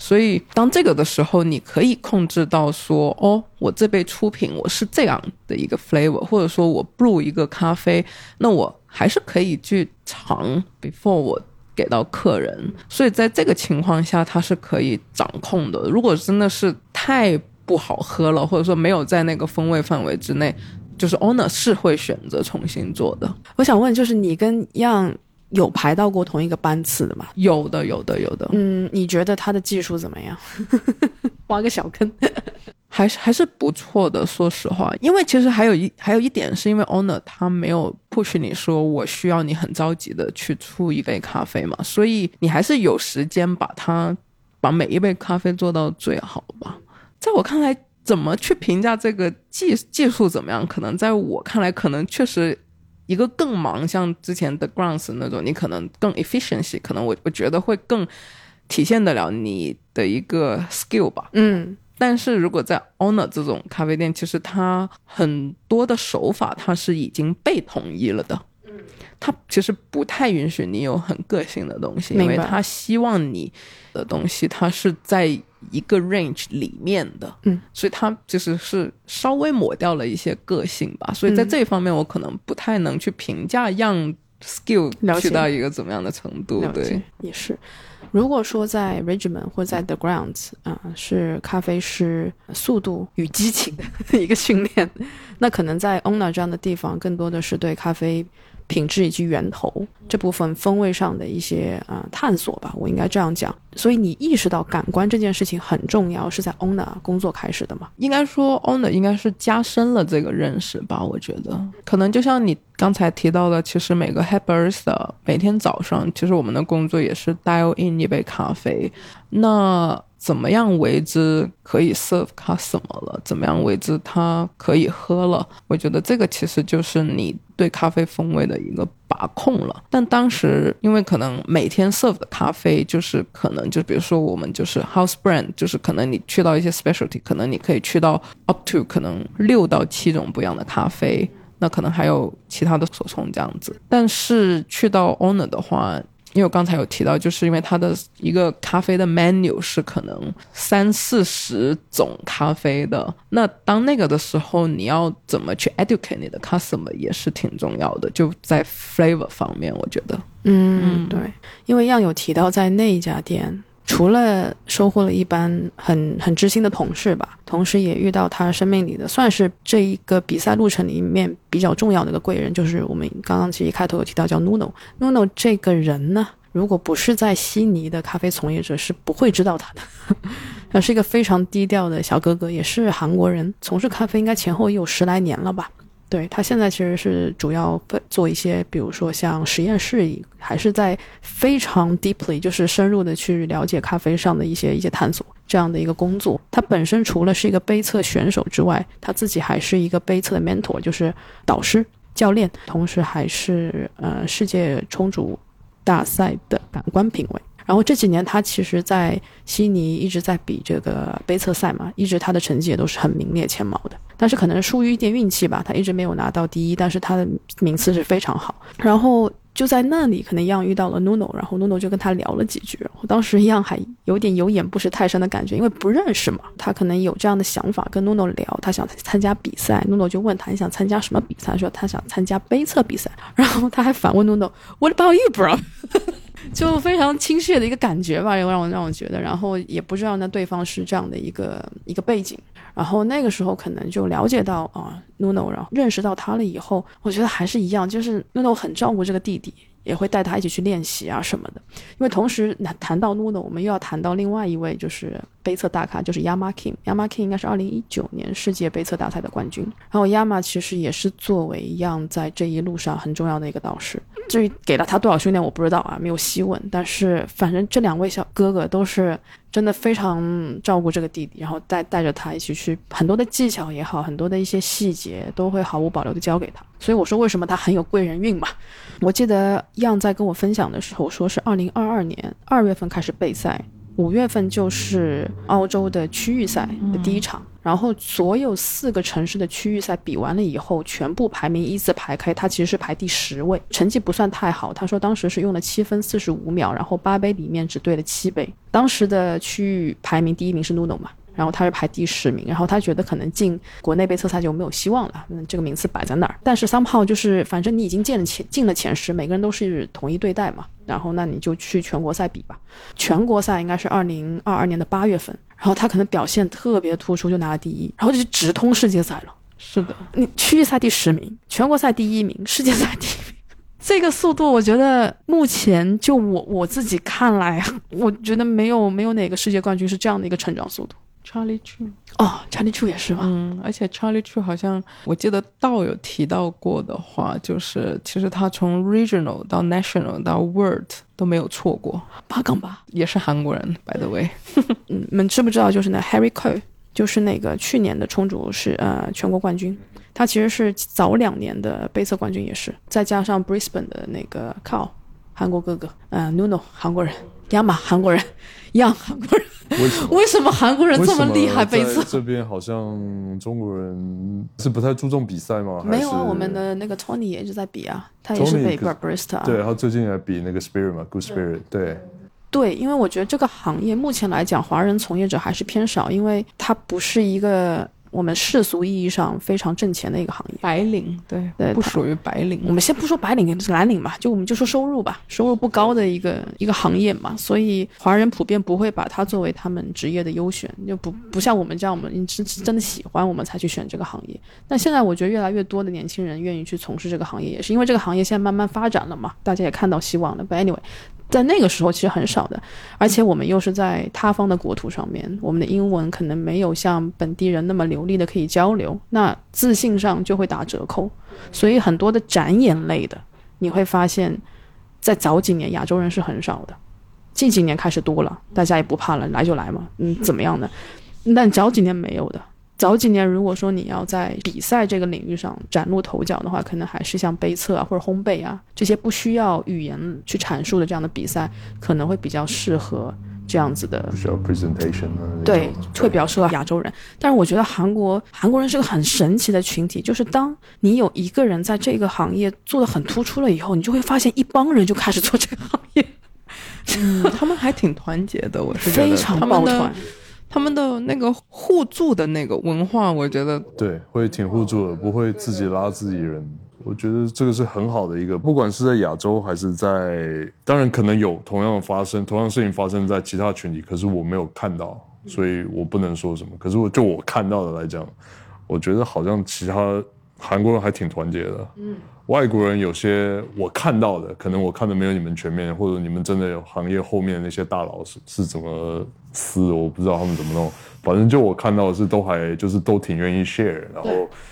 [SPEAKER 2] 所以当这个的时候，你可以控制到说，哦，我这杯出品我是这样的一个 flavor，或者说我 brew 一个咖啡，那我。还是可以去尝，before 我给到客人，所以在这个情况下，它是可以掌控的。如果真的是太不好喝了，或者说没有在那个风味范围之内，就是 owner 是会选择重新做的。
[SPEAKER 1] 我想问，就是你跟样有排到过同一个班次的吗？
[SPEAKER 2] 有的，有的，有的。
[SPEAKER 1] 嗯，你觉得他的技术怎么样？挖个小坑。
[SPEAKER 2] 还是还是不错的，说实话，因为其实还有一还有一点，是因为 owner 他没有 push 你说我需要你很着急的去出一杯咖啡嘛，所以你还是有时间把它把每一杯咖啡做到最好吧。在我看来，怎么去评价这个技技术怎么样？可能在我看来，可能确实一个更忙，像之前的 grounds 那种，你可能更 efficiency，可能我我觉得会更体现得了你的一个 skill 吧。
[SPEAKER 1] 嗯。
[SPEAKER 2] 但是如果在 Owner 这种咖啡店，其实它很多的手法它是已经被统一了的，嗯，它其实不太允许你有很个性的东西，因为他希望你的东西它是在一个 range 里面的，
[SPEAKER 1] 嗯，
[SPEAKER 2] 所以它其实是稍微抹掉了一些个性吧，所以在这方面我可能不太能去评价让 skill 去到一个怎么样的程度，对，
[SPEAKER 1] 也是。如果说在 Regiment 或在 The Grounds 啊，是咖啡师速度与激情的一个训练，那可能在 Owner 这样的地方，更多的是对咖啡。品质以及源头这部分风味上的一些啊探索吧，我应该这样讲。所以你意识到感官这件事情很重要，是在 Owner 工作开始的吗？
[SPEAKER 2] 应该说 Owner 应该是加深了这个认识吧。我觉得可能就像你刚才提到的，其实每个 Head Barista 每天早上，其实我们的工作也是 dial in 一杯咖啡。那怎么样为之可以 serve customer 了？怎么样为之它可以喝了？我觉得这个其实就是你对咖啡风味的一个把控了。但当时因为可能每天 serve 的咖啡就是可能就比如说我们就是 house brand，就是可能你去到一些 specialty，可能你可以去到 up to 可能六到七种不一样的咖啡，那可能还有其他的手冲这样子。但是去到 owner 的话。因为我刚才有提到，就是因为它的一个咖啡的 menu 是可能三四十种咖啡的，那当那个的时候，你要怎么去 educate 你的 customer 也是挺重要的，就在 flavor 方面，我觉得，
[SPEAKER 1] 嗯，对，因为样有提到在那一家店。除了收获了一班很很知心的同事吧，同时也遇到他生命里的算是这一个比赛路程里面比较重要的一个贵人，就是我们刚刚其实一开头有提到叫 Nuno。Nuno 这个人呢，如果不是在悉尼的咖啡从业者是不会知道他的，他是一个非常低调的小哥哥，也是韩国人，从事咖啡应该前后也有十来年了吧。对他现在其实是主要做一些，比如说像实验室，还是在非常 deeply，就是深入的去了解咖啡上的一些一些探索这样的一个工作。他本身除了是一个杯测选手之外，他自己还是一个杯测的 mentor，就是导师教练，同时还是呃世界冲煮大赛的感官评委。然后这几年他其实，在悉尼一直在比这个杯测赛嘛，一直他的成绩也都是很名列前茅的。但是可能出于一点运气吧，他一直没有拿到第一，但是他的名次是非常好。然后就在那里，可能样遇到了 Nuno，然后 Nuno 就跟他聊了几句。我当时样还有点有眼不识泰山的感觉，因为不认识嘛。他可能有这样的想法，跟 Nuno 聊，他想参加比赛。Nuno 就问他你想参加什么比赛？说他想参加杯测比赛。然后他还反问 Nuno，What about you, bro？就非常亲切的一个感觉吧，又让我让我觉得，然后也不知道那对方是这样的一个一个背景，然后那个时候可能就了解到啊，Nuno，然后认识到他了以后，我觉得还是一样，就是 Nuno 很照顾这个弟弟。也会带他一起去练习啊什么的，因为同时谈谈到 Nuno，我们又要谈到另外一位就是杯测大咖，就是 Yama King。Yama King 应该是二零一九年世界杯测大赛的冠军。然后 Yama 其实也是作为一样在这一路上很重要的一个导师。至于给了他多少训练，我不知道啊，没有细问。但是反正这两位小哥哥都是。真的非常照顾这个弟弟，然后带带着他一起去，很多的技巧也好，很多的一些细节都会毫无保留的教给他。所以我说为什么他很有贵人运嘛？我记得样在跟我分享的时候说是二零二二年二月份开始备赛。五月份就是澳洲的区域赛的第一场，然后所有四个城市的区域赛比完了以后，全部排名依次排开，他其实是排第十位，成绩不算太好。他说当时是用了七分四十五秒，然后八杯里面只对了七杯。当时的区域排名第一名是 Nuno 嘛？然后他是排第十名，然后他觉得可能进国内杯测赛就没有希望了，嗯，这个名次摆在那儿。但是三炮就是，反正你已经进了前进了前十，每个人都是统一对待嘛。然后那你就去全国赛比吧。全国赛应该是二零二二年的八月份，然后他可能表现特别突出，就拿了第一，然后就直通世界赛了。
[SPEAKER 2] 是的，
[SPEAKER 1] 你区域赛第十名，全国赛第一名，世界赛第一名，这个速度，我觉得目前就我我自己看来，我觉得没有没有哪个世界冠军是这样的一个成长速度。
[SPEAKER 2] Charlie Chu
[SPEAKER 1] 哦，Charlie Chu 也是吗？
[SPEAKER 2] 嗯，而且 Charlie Chu 好像我记得道有提到过的话，就是其实他从 Regional 到 National 到 World 都没有错过。
[SPEAKER 1] 八杠八
[SPEAKER 2] 也是韩国人，By the way，
[SPEAKER 1] 你们知不知道？就是那 Harry Co，就是那个去年的冲煮是呃全国冠军，他其实是早两年的杯测冠军，也是再加上 Brisbane 的那个 Cow，韩国哥哥，嗯，Nuno 韩国人，Yama 韩国人，Young 韩国人。为什么韩国人这么厉害？杯测
[SPEAKER 3] 这边好像中国人是不太注重比赛吗？
[SPEAKER 1] 没有啊，我们的那个 Tony 也一直在比啊，他也是被 Barista。
[SPEAKER 3] 对，他最近也比那个 Spirit 嘛，Good Spirit。对，
[SPEAKER 1] 对，因为我觉得这个行业目前来讲，华人从业者还是偏少，因为它不是一个。我们世俗意义上非常挣钱的一个行业，
[SPEAKER 2] 白领，对对，不属于白领。
[SPEAKER 1] 我们先不说白领是蓝领吧，就我们就说收入吧，收入不高的一个一个行业嘛，所以华人普遍不会把它作为他们职业的优选，就不不像我们这样，我们是真的喜欢我们才去选这个行业。但现在我觉得越来越多的年轻人愿意去从事这个行业，也是因为这个行业现在慢慢发展了嘛，大家也看到希望了。But anyway。在那个时候其实很少的，而且我们又是在他方的国土上面，我们的英文可能没有像本地人那么流利的可以交流，那自信上就会打折扣。所以很多的展演类的，你会发现，在早几年亚洲人是很少的，近几年开始多了，大家也不怕了，来就来嘛，嗯，怎么样的？但早几年没有的。早几年，如果说你要在比赛这个领域上崭露头角的话，可能还是像杯测啊或者烘焙啊这些不需要语言去阐述的这样的比赛，可能会比较适合这样子的。
[SPEAKER 3] 需要 presentation
[SPEAKER 1] 对，会比较适合亚洲人。但是我觉得韩国韩国人是个很神奇的群体，就是当你有一个人在这个行业做的很突出了以后，你就会发现一帮人就开始做这个行业。
[SPEAKER 2] 嗯，他们还挺团结的，我是
[SPEAKER 1] 非常抱团。
[SPEAKER 2] 他们的那个互助的那个文化，我觉得
[SPEAKER 3] 对，会挺互助的，不会自己拉自己人。我觉得这个是很好的一个，不管是在亚洲还是在，当然可能有同样的发生，同样事情发生在其他群体，可是我没有看到，所以我不能说什么。可是我就我看到的来讲，我觉得好像其他韩国人还挺团结的。嗯。外国人有些我看到的，可能我看的没有你们全面，或者你们真的有行业后面那些大佬是是怎么撕，我不知道他们怎么弄。反正就我看到的是，都还就是都挺愿意 share，然后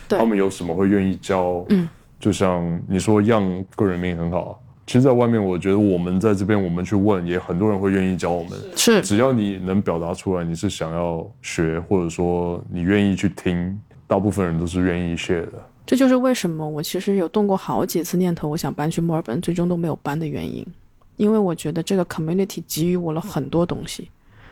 [SPEAKER 3] 他们有什么会愿意教。嗯，就像你说，让个人命很好。其实，在外面，我觉得我们在这边，我们去问，也很多人会愿意教我们。
[SPEAKER 1] 是，
[SPEAKER 3] 只要你能表达出来，你是想要学，或者说你愿意去听，大部分人都是愿意 share 的。
[SPEAKER 1] 这就是为什么我其实有动过好几次念头，我想搬去墨尔本，最终都没有搬的原因。因为我觉得这个 community 给予我了很多东西。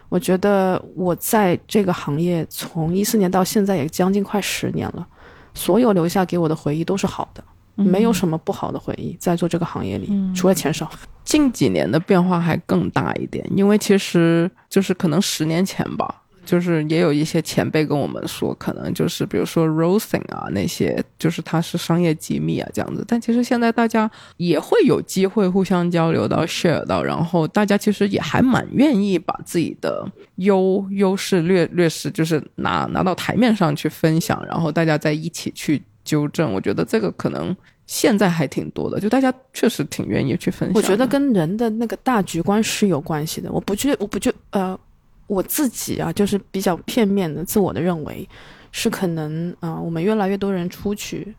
[SPEAKER 1] 我觉得我在这个行业从一四年到现在也将近快十年了，所有留下给我的回忆都是好的，没有什么不好的回忆。在做这个行业里，除了钱少。
[SPEAKER 2] 近几年的变化还更大一点，因为其实就是可能十年前吧。就是也有一些前辈跟我们说，可能就是比如说 roasting 啊那些，就是它是商业机密啊这样子。但其实现在大家也会有机会互相交流到 share 到，然后大家其实也还蛮愿意把自己的优优势劣劣势，就是拿拿到台面上去分享，然后大家再一起去纠正。我觉得这个可能现在还挺多的，就大家确实挺愿意去分享。
[SPEAKER 1] 我觉得跟人的那个大局观是有关系的。我不觉，我不觉，呃，我自己啊，就是比较片面的、自我的认为，是可能啊、我们越来越多人出去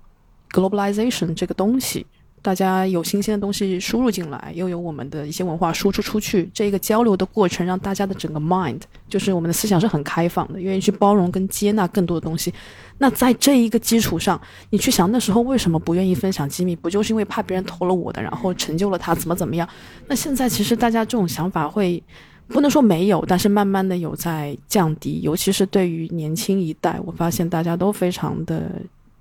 [SPEAKER 1] ，globalization 这个东西，大家有新鲜的东西输入进来，又有我们的一些文化输出出去，这一个交流的过程，让大家的整个 mind，就是我们的思想是很开放的，愿意去包容跟接纳更多的东西。那在这一个基础上，你去想那时候为什么不愿意分享机密，不就是因为怕别人偷了我的，然后成就了他，怎么怎么样？那现在其实大家这种想法会不能说没有，但是慢慢的有在降低，尤其是对于年轻一代，我发现大家都非常的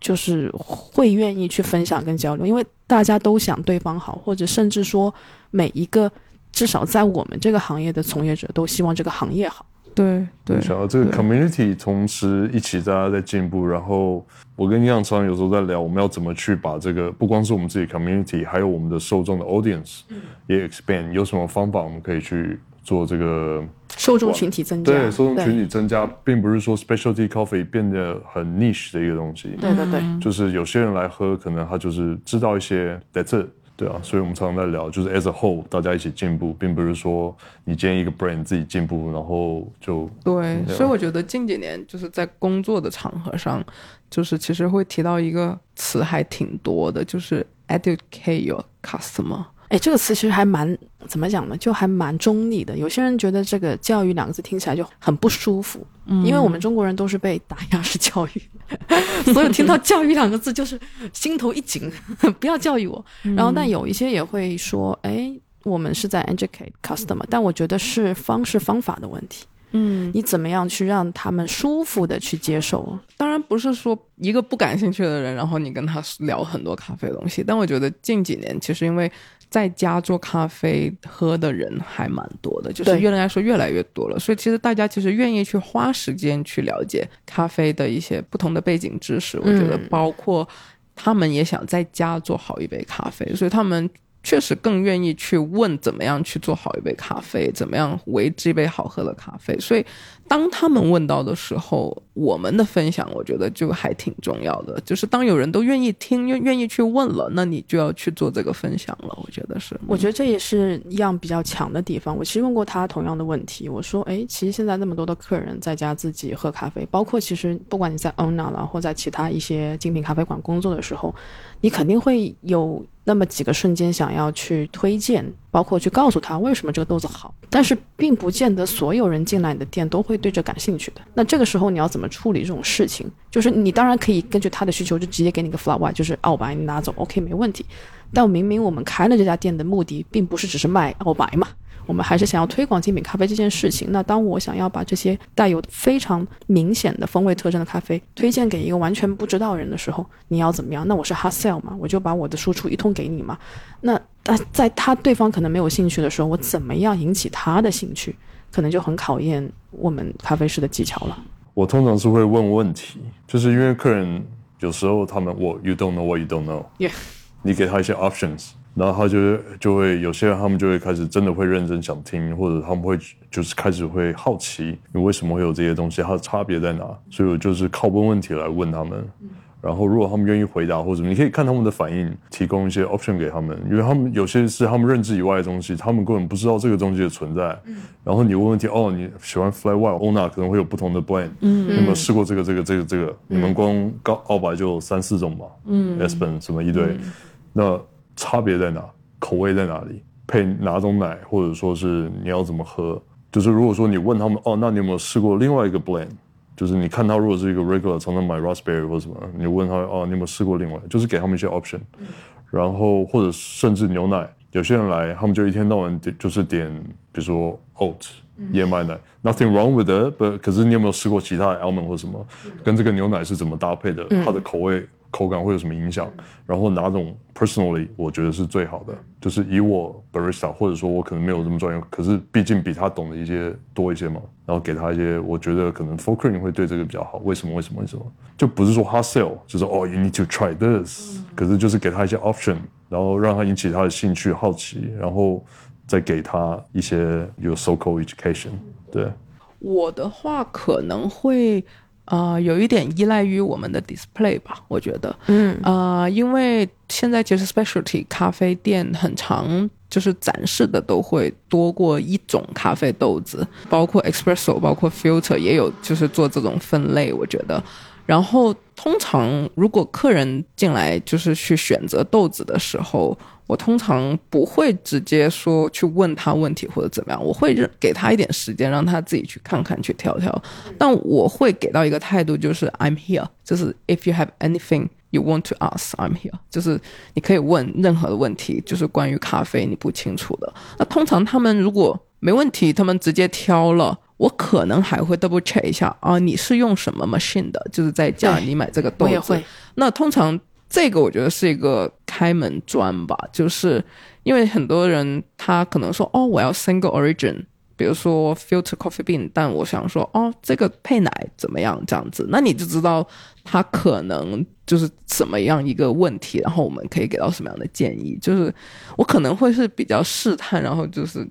[SPEAKER 1] 就是会愿意去分享跟交流，因为大家都想对方好，或者甚至说每一个至少在我们这个行业的从业者都希望这个行业好。
[SPEAKER 2] 对对，
[SPEAKER 3] 想要这个 community 同时一起大家在进步，然后我跟杨常有时候在聊，我们要怎么去把这个不光是我们自己 community，还有我们的受众的 audience 也 expand，有什么方法我们可以去做这个
[SPEAKER 1] 受众群体增加，
[SPEAKER 3] 对受众群体增加，并不是说 specialty coffee 变得很 niche 的一个东西，
[SPEAKER 1] 对对对，
[SPEAKER 3] 就是有些人来喝，可能他就是知道一些 that's it。对啊，所以我们常常在聊，就是 as a whole，大家一起进步，并不是说你今天一个 brand 自己进步，然后就，
[SPEAKER 2] 对所以我觉得近几年就是在工作的场合上，就是其实会提到一个词还挺多的，就是 educate your customer。
[SPEAKER 1] 哎，这个词其实还蛮怎么讲呢？就还蛮中立的。有些人觉得这个“教育”两个字听起来就很不舒服，
[SPEAKER 2] 嗯
[SPEAKER 1] 因为我们中国人都是被打压式教育，所以听到“教育”两个字就是心头一紧，不要教育我。然后，但有一些也会说，哎，我们是在 educate customer，但我觉得是方式方法的问题。
[SPEAKER 2] 嗯，
[SPEAKER 1] 你怎么样去让他们舒服的去接受？
[SPEAKER 2] 当然不是说一个不感兴趣的人，然后你跟他聊很多咖啡的东西，但我觉得近几年其实因为在家做咖啡喝的人还蛮多的，就是
[SPEAKER 1] 对
[SPEAKER 2] 越来说越来越多了，所以其实大家其实愿意去花时间去了解咖啡的一些不同的背景知识，我觉得
[SPEAKER 1] 嗯
[SPEAKER 2] 包括他们也想在家做好一杯咖啡，所以他们。确实更愿意去问怎么样去做好一杯咖啡，怎么样为之一杯好喝的咖啡。所以，当他们问到的时候，我们的分享我觉得就还挺重要的。就是当有人都愿意听、愿愿意去问了，那你就要去做这个分享了。我觉得是，
[SPEAKER 1] 我觉得这也是一样比较强的地方。我其实问过他同样的问题，我说：“哎，其实现在那么多的客人在家自己喝咖啡，包括其实不管你在 Ona 啦，或在其他一些精品咖啡馆工作的时候，你肯定会有那么几个瞬间想要去推荐，包括去告诉他为什么这个豆子好。但是并不见得所有人进来你的店都会对这感兴趣的。那这个时候你要怎么处理这种事情？就是你当然可以根据他的需求，就直接给你个 flat white，就是澳白你拿走，OK 没问题。但明明我们开了这家店的目的，并不是只是卖澳白嘛，我们还是想要推广精品咖啡这件事情。那当我想要把这些带有非常明显的风味特征的咖啡推荐给一个完全不知道人的时候，你要怎么样？那我是 hard sell 嘛，我就把我的输出一通给你嘛。那但在他对方可能没有兴趣的时候，我怎么样引起他的兴趣，可能就很考验我们咖啡师的技巧了。
[SPEAKER 3] 我通常是会问问题，就是因为客人有时候他们我 you don't know what you don't
[SPEAKER 1] know，Yeah
[SPEAKER 3] 你给他一些 options，然后他就会就会有些人他们就会开始真的会认真想听，或者他们会就是开始会好奇你为什么会有这些东西，它的差别在哪？所以我就是靠问问题来问他们。然后，如果他们愿意回答，或者你可以看他们的反应，提供一些 option 给他们，因为他们有些是他们认知以外的东西，他们根本不知道这个东西的存在。然后你问问题，哦，你喜欢 Fly Wild Ona 可能会有不同的 b l a n d 嗯，你有没有试过这个这个这个这个？你们光高澳白就三四种吧，嗯 e s p e n 什么一堆，那差别在哪？口味在哪里？配哪种奶，或者说是你要怎么喝？就是如果说你问他们，哦，那你有没有试过另外一个 blend？就是你看他如果是一个 regular 常常买 raspberry 或什么，你问他哦，你有没有试过另外？就是给他们一些 option，、然后或者甚至牛奶，有些人来他们就一天到晚点就是点，比如说 oat 燕麦奶，nothing wrong with it，but 可是你有没有试过其他的 almond 或什么，跟这个牛奶是怎么搭配的？它的口味口感会有什么影响，然后哪种 personally 我觉得是最好的，就是以我 barista 或者说我可能没有这么专业，可是毕竟比他懂的一些多一些嘛，然后给他一些我觉得可能 f o c u s 会对这个比较好，为什么？为什么？为什么？就不是说 hard sell，就是哦 you need to try this，可是就是给他一些 option，然后让他引起他的兴趣、好奇，然后再给他一些有 social education，对。
[SPEAKER 2] 我的话可能会，呃，有一点依赖于我们的 display 吧，我觉得，
[SPEAKER 1] 嗯
[SPEAKER 2] 呃，因为现在其实 specialty 咖啡店很长，就是展示的都会多过一种咖啡豆子，包括 espresso，包括 filter 也有，就是做这种分类，我觉得。然后通常如果客人进来就是去选择豆子的时候。我通常不会直接说去问他问题或者怎么样，我会给他一点时间，让他自己去看看去挑挑。但我会给到一个态度，就是 I'm here，就是 If you have anything you want to ask，I'm here，就是你可以问任何的问题，就是关于咖啡你不清楚的。那通常他们如果没问题，他们直接挑了，我可能还会 double check 一下啊，你是用什么 machine 的？就是在家你买这个豆子，那通常。这个我觉得是一个开门砖吧，就是因为很多人他可能说哦，我要 single origin，比如说 filter coffee bean，但我想说哦，这个配奶怎么样？这样子，那你就知道他可能就是怎么样一个问题，然后我们可以给到什么样的建议，就是我可能会是比较试探，然后就是。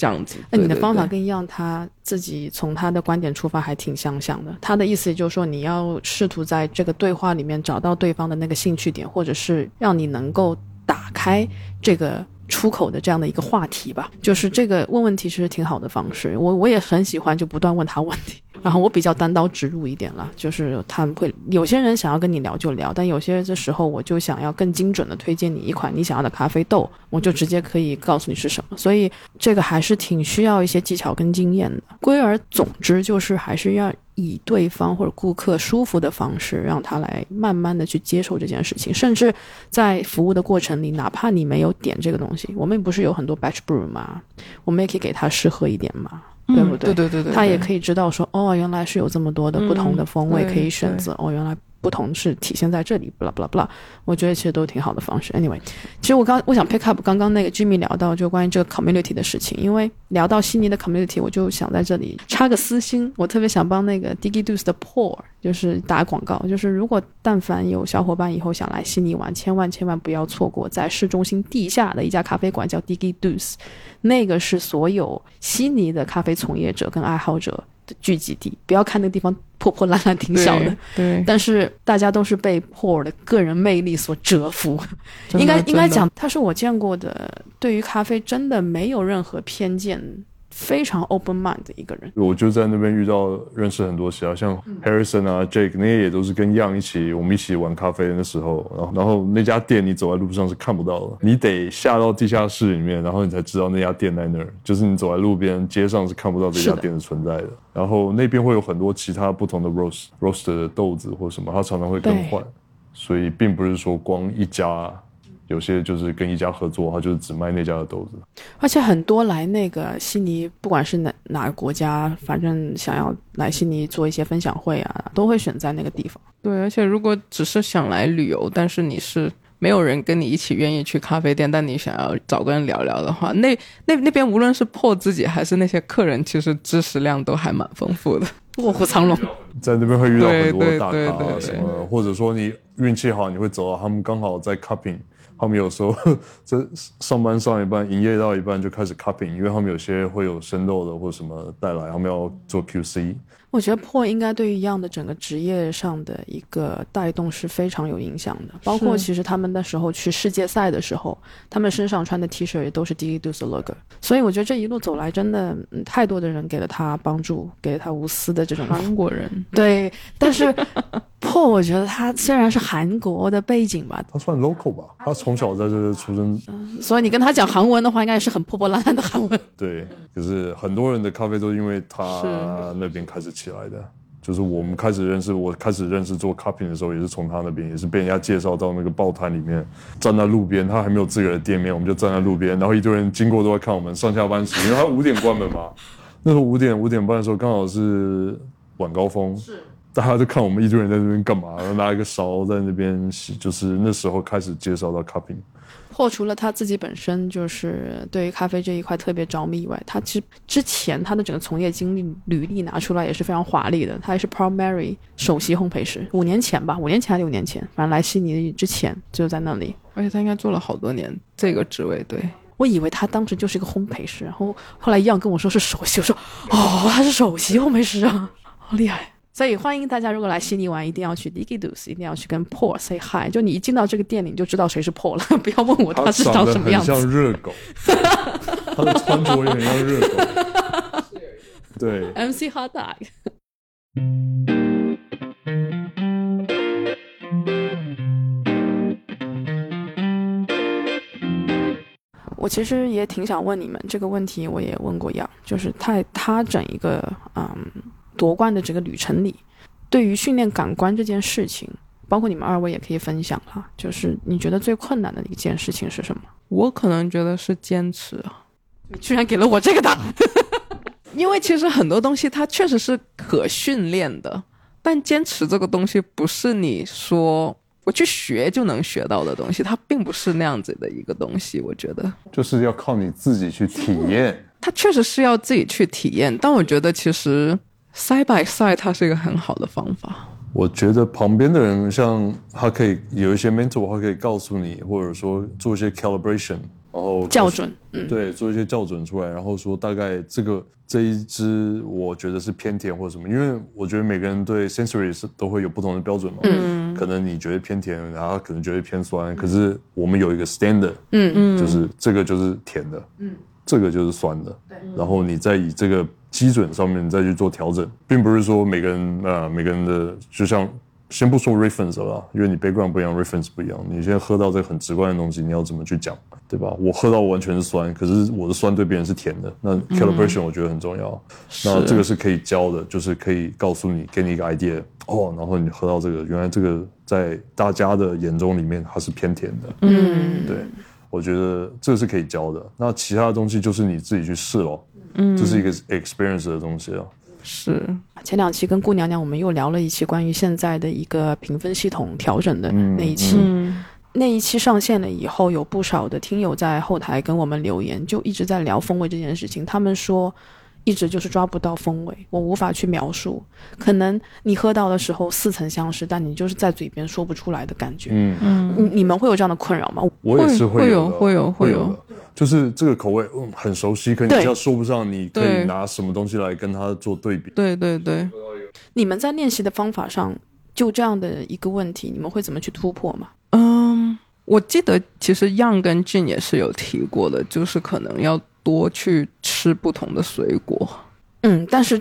[SPEAKER 2] 这样子，
[SPEAKER 1] 那你的方法跟一样他自己从他的观点出发还挺相像的。他的意思就是说，你要试图在这个对话里面找到对方的那个兴趣点，或者是让你能够打开这个出口的这样的一个话题吧。就是这个问问题其实挺好的方式，我我也很喜欢，就不断问他问题。然后我比较单刀直入一点了，就是他们会有些人想要跟你聊就聊，但有些的时候我就想要更精准的推荐你一款你想要的咖啡豆，我就直接可以告诉你是什么。所以这个还是挺需要一些技巧跟经验的。归而总之就是还是要以对方或者顾客舒服的方式，让他来慢慢的去接受这件事情。甚至在服务的过程里，哪怕你没有点这个东西，我们不是有很多 batch brew 吗？我们也可以给他试喝一点嘛。对不
[SPEAKER 2] 对？对对对对，
[SPEAKER 1] 他也可以知道说，哦，原来是有这么多的不同的风味可以选择，哦，原来。不同是体现在这里，不啦不啦不啦，我觉得其实都挺好的方式。Anyway，其实我刚我想 pick up 刚刚那个 Jimmy 聊到就关于这个 community 的事情，因为聊到悉尼的 community，我就想在这里插个私心，我特别想帮那个 Diggy Doos 的 Paul 就是打广告，就是如果但凡有小伙伴以后想来悉尼玩，千万千万不要错过在市中心地下的一家咖啡馆叫 Diggy Doos，那个是所有悉尼的咖啡从业者跟爱好者。聚集地，不要看那个地方破破烂烂，挺小的。
[SPEAKER 2] 对，
[SPEAKER 1] 但是大家都是被 Paul 的个人魅力所折服。应该应该讲，他是我见过的，对于咖啡真的没有任何偏见。非常 open mind 的一个人，
[SPEAKER 3] 我就在那边遇到认识很多其他像 Harrison 啊 Jake 那些也都是跟 Young 一起，我们一起玩咖啡的时候，然后然后那家店你走在路上是看不到的，你得下到地下室里面，然后你才知道那家店在那儿，就是你走在路边街上是看不到这家店的存在的。然后那边会有很多其他不同的 roast roast 的豆子或什么，它常常会更换，所以并不是说光一家。有些就是跟一家合作，他就是只卖那家的豆子。
[SPEAKER 1] 而且很多来那个悉尼，不管是哪哪个国家，反正想要来悉尼做一些分享会啊，都会选在那个地方。
[SPEAKER 2] 对，而且如果只是想来旅游，但是你是没有人跟你一起愿意去咖啡店，但你想要找个人聊聊的话，那那那边无论是破自己还是那些客人，其实知识量都还蛮丰富的，
[SPEAKER 1] 卧虎藏龙。
[SPEAKER 3] 在那边会遇到很多大咖什么，或者说你运气好，你会走到他们刚好在 cupping。他们有时候 这上班上一半，营业到一半就开始 cupping，因为他们有些会有生肉的或什么带来，他们要做 QC。
[SPEAKER 1] 我觉得破应该对于一样的整个职业上的一个带动是非常有影响的，包括其实他们那时候去世界赛的时候，他们身上穿的 T 恤也都是 d i d o s logo，所以我觉得这一路走来，真的太多的人给了他帮助，给了他无私的这种
[SPEAKER 2] 韩国人。
[SPEAKER 1] 对，但是破，我觉得他虽然是韩国的背景吧，
[SPEAKER 3] 他算 local 吧，他从小在这出生，
[SPEAKER 1] 所以你跟他讲韩文的话，应该也是很破破烂烂的韩文。
[SPEAKER 3] 对，就是很多人的咖啡都因为他那边开始。起来的，就是我们开始认识，我开始认识做 cupping 的时候，也是从他那边，也是被人家介绍到那个报摊里面，站在路边，他还没有自个的店面，我们就站在路边，然后一堆人经过都在看我们上下班时，因为他五点关门嘛，那时候五点五点半的时候刚好是晚高峰，
[SPEAKER 1] 是，
[SPEAKER 3] 大家就看我们一堆人在那边干嘛，然后拿一个勺在那边洗，就是那时候开始介绍到 cupping。
[SPEAKER 1] 或除了他自己本身就是对于咖啡这一块特别着迷以外，他其实之前他的整个从业经历履历拿出来也是非常华丽的。他也是 Paul Mary 首席烘焙师，五年前吧，五年前还是六年前，反正来悉尼之前就在那里。
[SPEAKER 2] 而且他应该做了好多年这个职位。对
[SPEAKER 1] 我以为他当时就是一个烘焙师，然后后来一样跟我说是首席，我说哦，他是首席烘焙师啊，好厉害。所以欢迎大家，如果来悉尼玩，一定要去 Digidus，一定要去跟 Paul say hi。就你一进到这个店里，你就知道谁是 Paul 了。不要问我他是长什么样子，
[SPEAKER 3] 像热狗，他的穿着也很像热狗。对
[SPEAKER 1] ，MC Hot Dog。我其实也挺想问你们这个问题，我也问过杨，就是他他整一个嗯。夺冠的这个旅程里，对于训练感官这件事情，包括你们二位也可以分享哈。就是你觉得最困难的一件事情是什么？
[SPEAKER 2] 我可能觉得是坚持啊。
[SPEAKER 1] 你居然给了我这个答案，
[SPEAKER 2] 因为其实很多东西它确实是可训练的，但坚持这个东西不是你说我去学就能学到的东西，它并不是那样子的一个东西。我觉得
[SPEAKER 3] 就是要靠你自己去体验。
[SPEAKER 2] 它确实是要自己去体验，但我觉得其实。Side by side，它是一个很好的方法。
[SPEAKER 3] 我觉得旁边的人，像他可以有一些 mentor，他可以告诉你，或者说做一些 calibration，然后
[SPEAKER 1] 校准，
[SPEAKER 3] 对，做一些校准出来，然后说大概这个这一支，我觉得是偏甜或者什么。因为我觉得每个人对 sensory 是都会有不同的标准嘛。嗯。可能你觉得偏甜，然后可能觉得偏酸，可是我们有一个 standard，嗯嗯，就是这个就是甜的，嗯，这个就是酸的，对。然后你再以这个。基准上面再去做调整，并不是说每个人啊，每个人的就像先不说 reference 了，因为你 background 不一样，reference 不一样。你现在喝到这个很直观的东西，你要怎么去讲，对吧？我喝到完全是酸，可是我的酸对别人是甜的，那 calibration 我觉得很重要。那这个是可以教的，就是可以告诉你，给你一个 idea 哦，然后你喝到这个，原来这个在大家的眼中里面它是偏甜的。嗯，对，我觉得这个是可以教的。那其他的东西就是你自己去试咯。嗯，这是一个 experience 的东西啊。
[SPEAKER 2] 是，
[SPEAKER 1] 前两期跟顾娘娘我们又聊了一期关于现在的一个评分系统调整的那一期。那一期上线了以后，有不少的听友在后台跟我们留言，就一直在聊风味这件事情。他们说。一直就是抓不到风味，我无法去描述。可能你喝到的时候似曾相识，但你就是在嘴边说不出来的感觉。嗯嗯，你你们会有这样的困扰吗？
[SPEAKER 3] 我也是会
[SPEAKER 2] 有，会有，会有。
[SPEAKER 3] 就是这个口味，嗯，很熟悉，可你要说不上，你可以拿什么东西来跟它做对比？
[SPEAKER 2] 对对对。
[SPEAKER 1] 你们在练习的方法上，就这样的一个问题，你们会怎么去突破吗？
[SPEAKER 2] 嗯，我记得其实 Young 跟 Jin 也是有提过的，就是可能要。多去吃不同的水果，
[SPEAKER 1] 嗯，但是，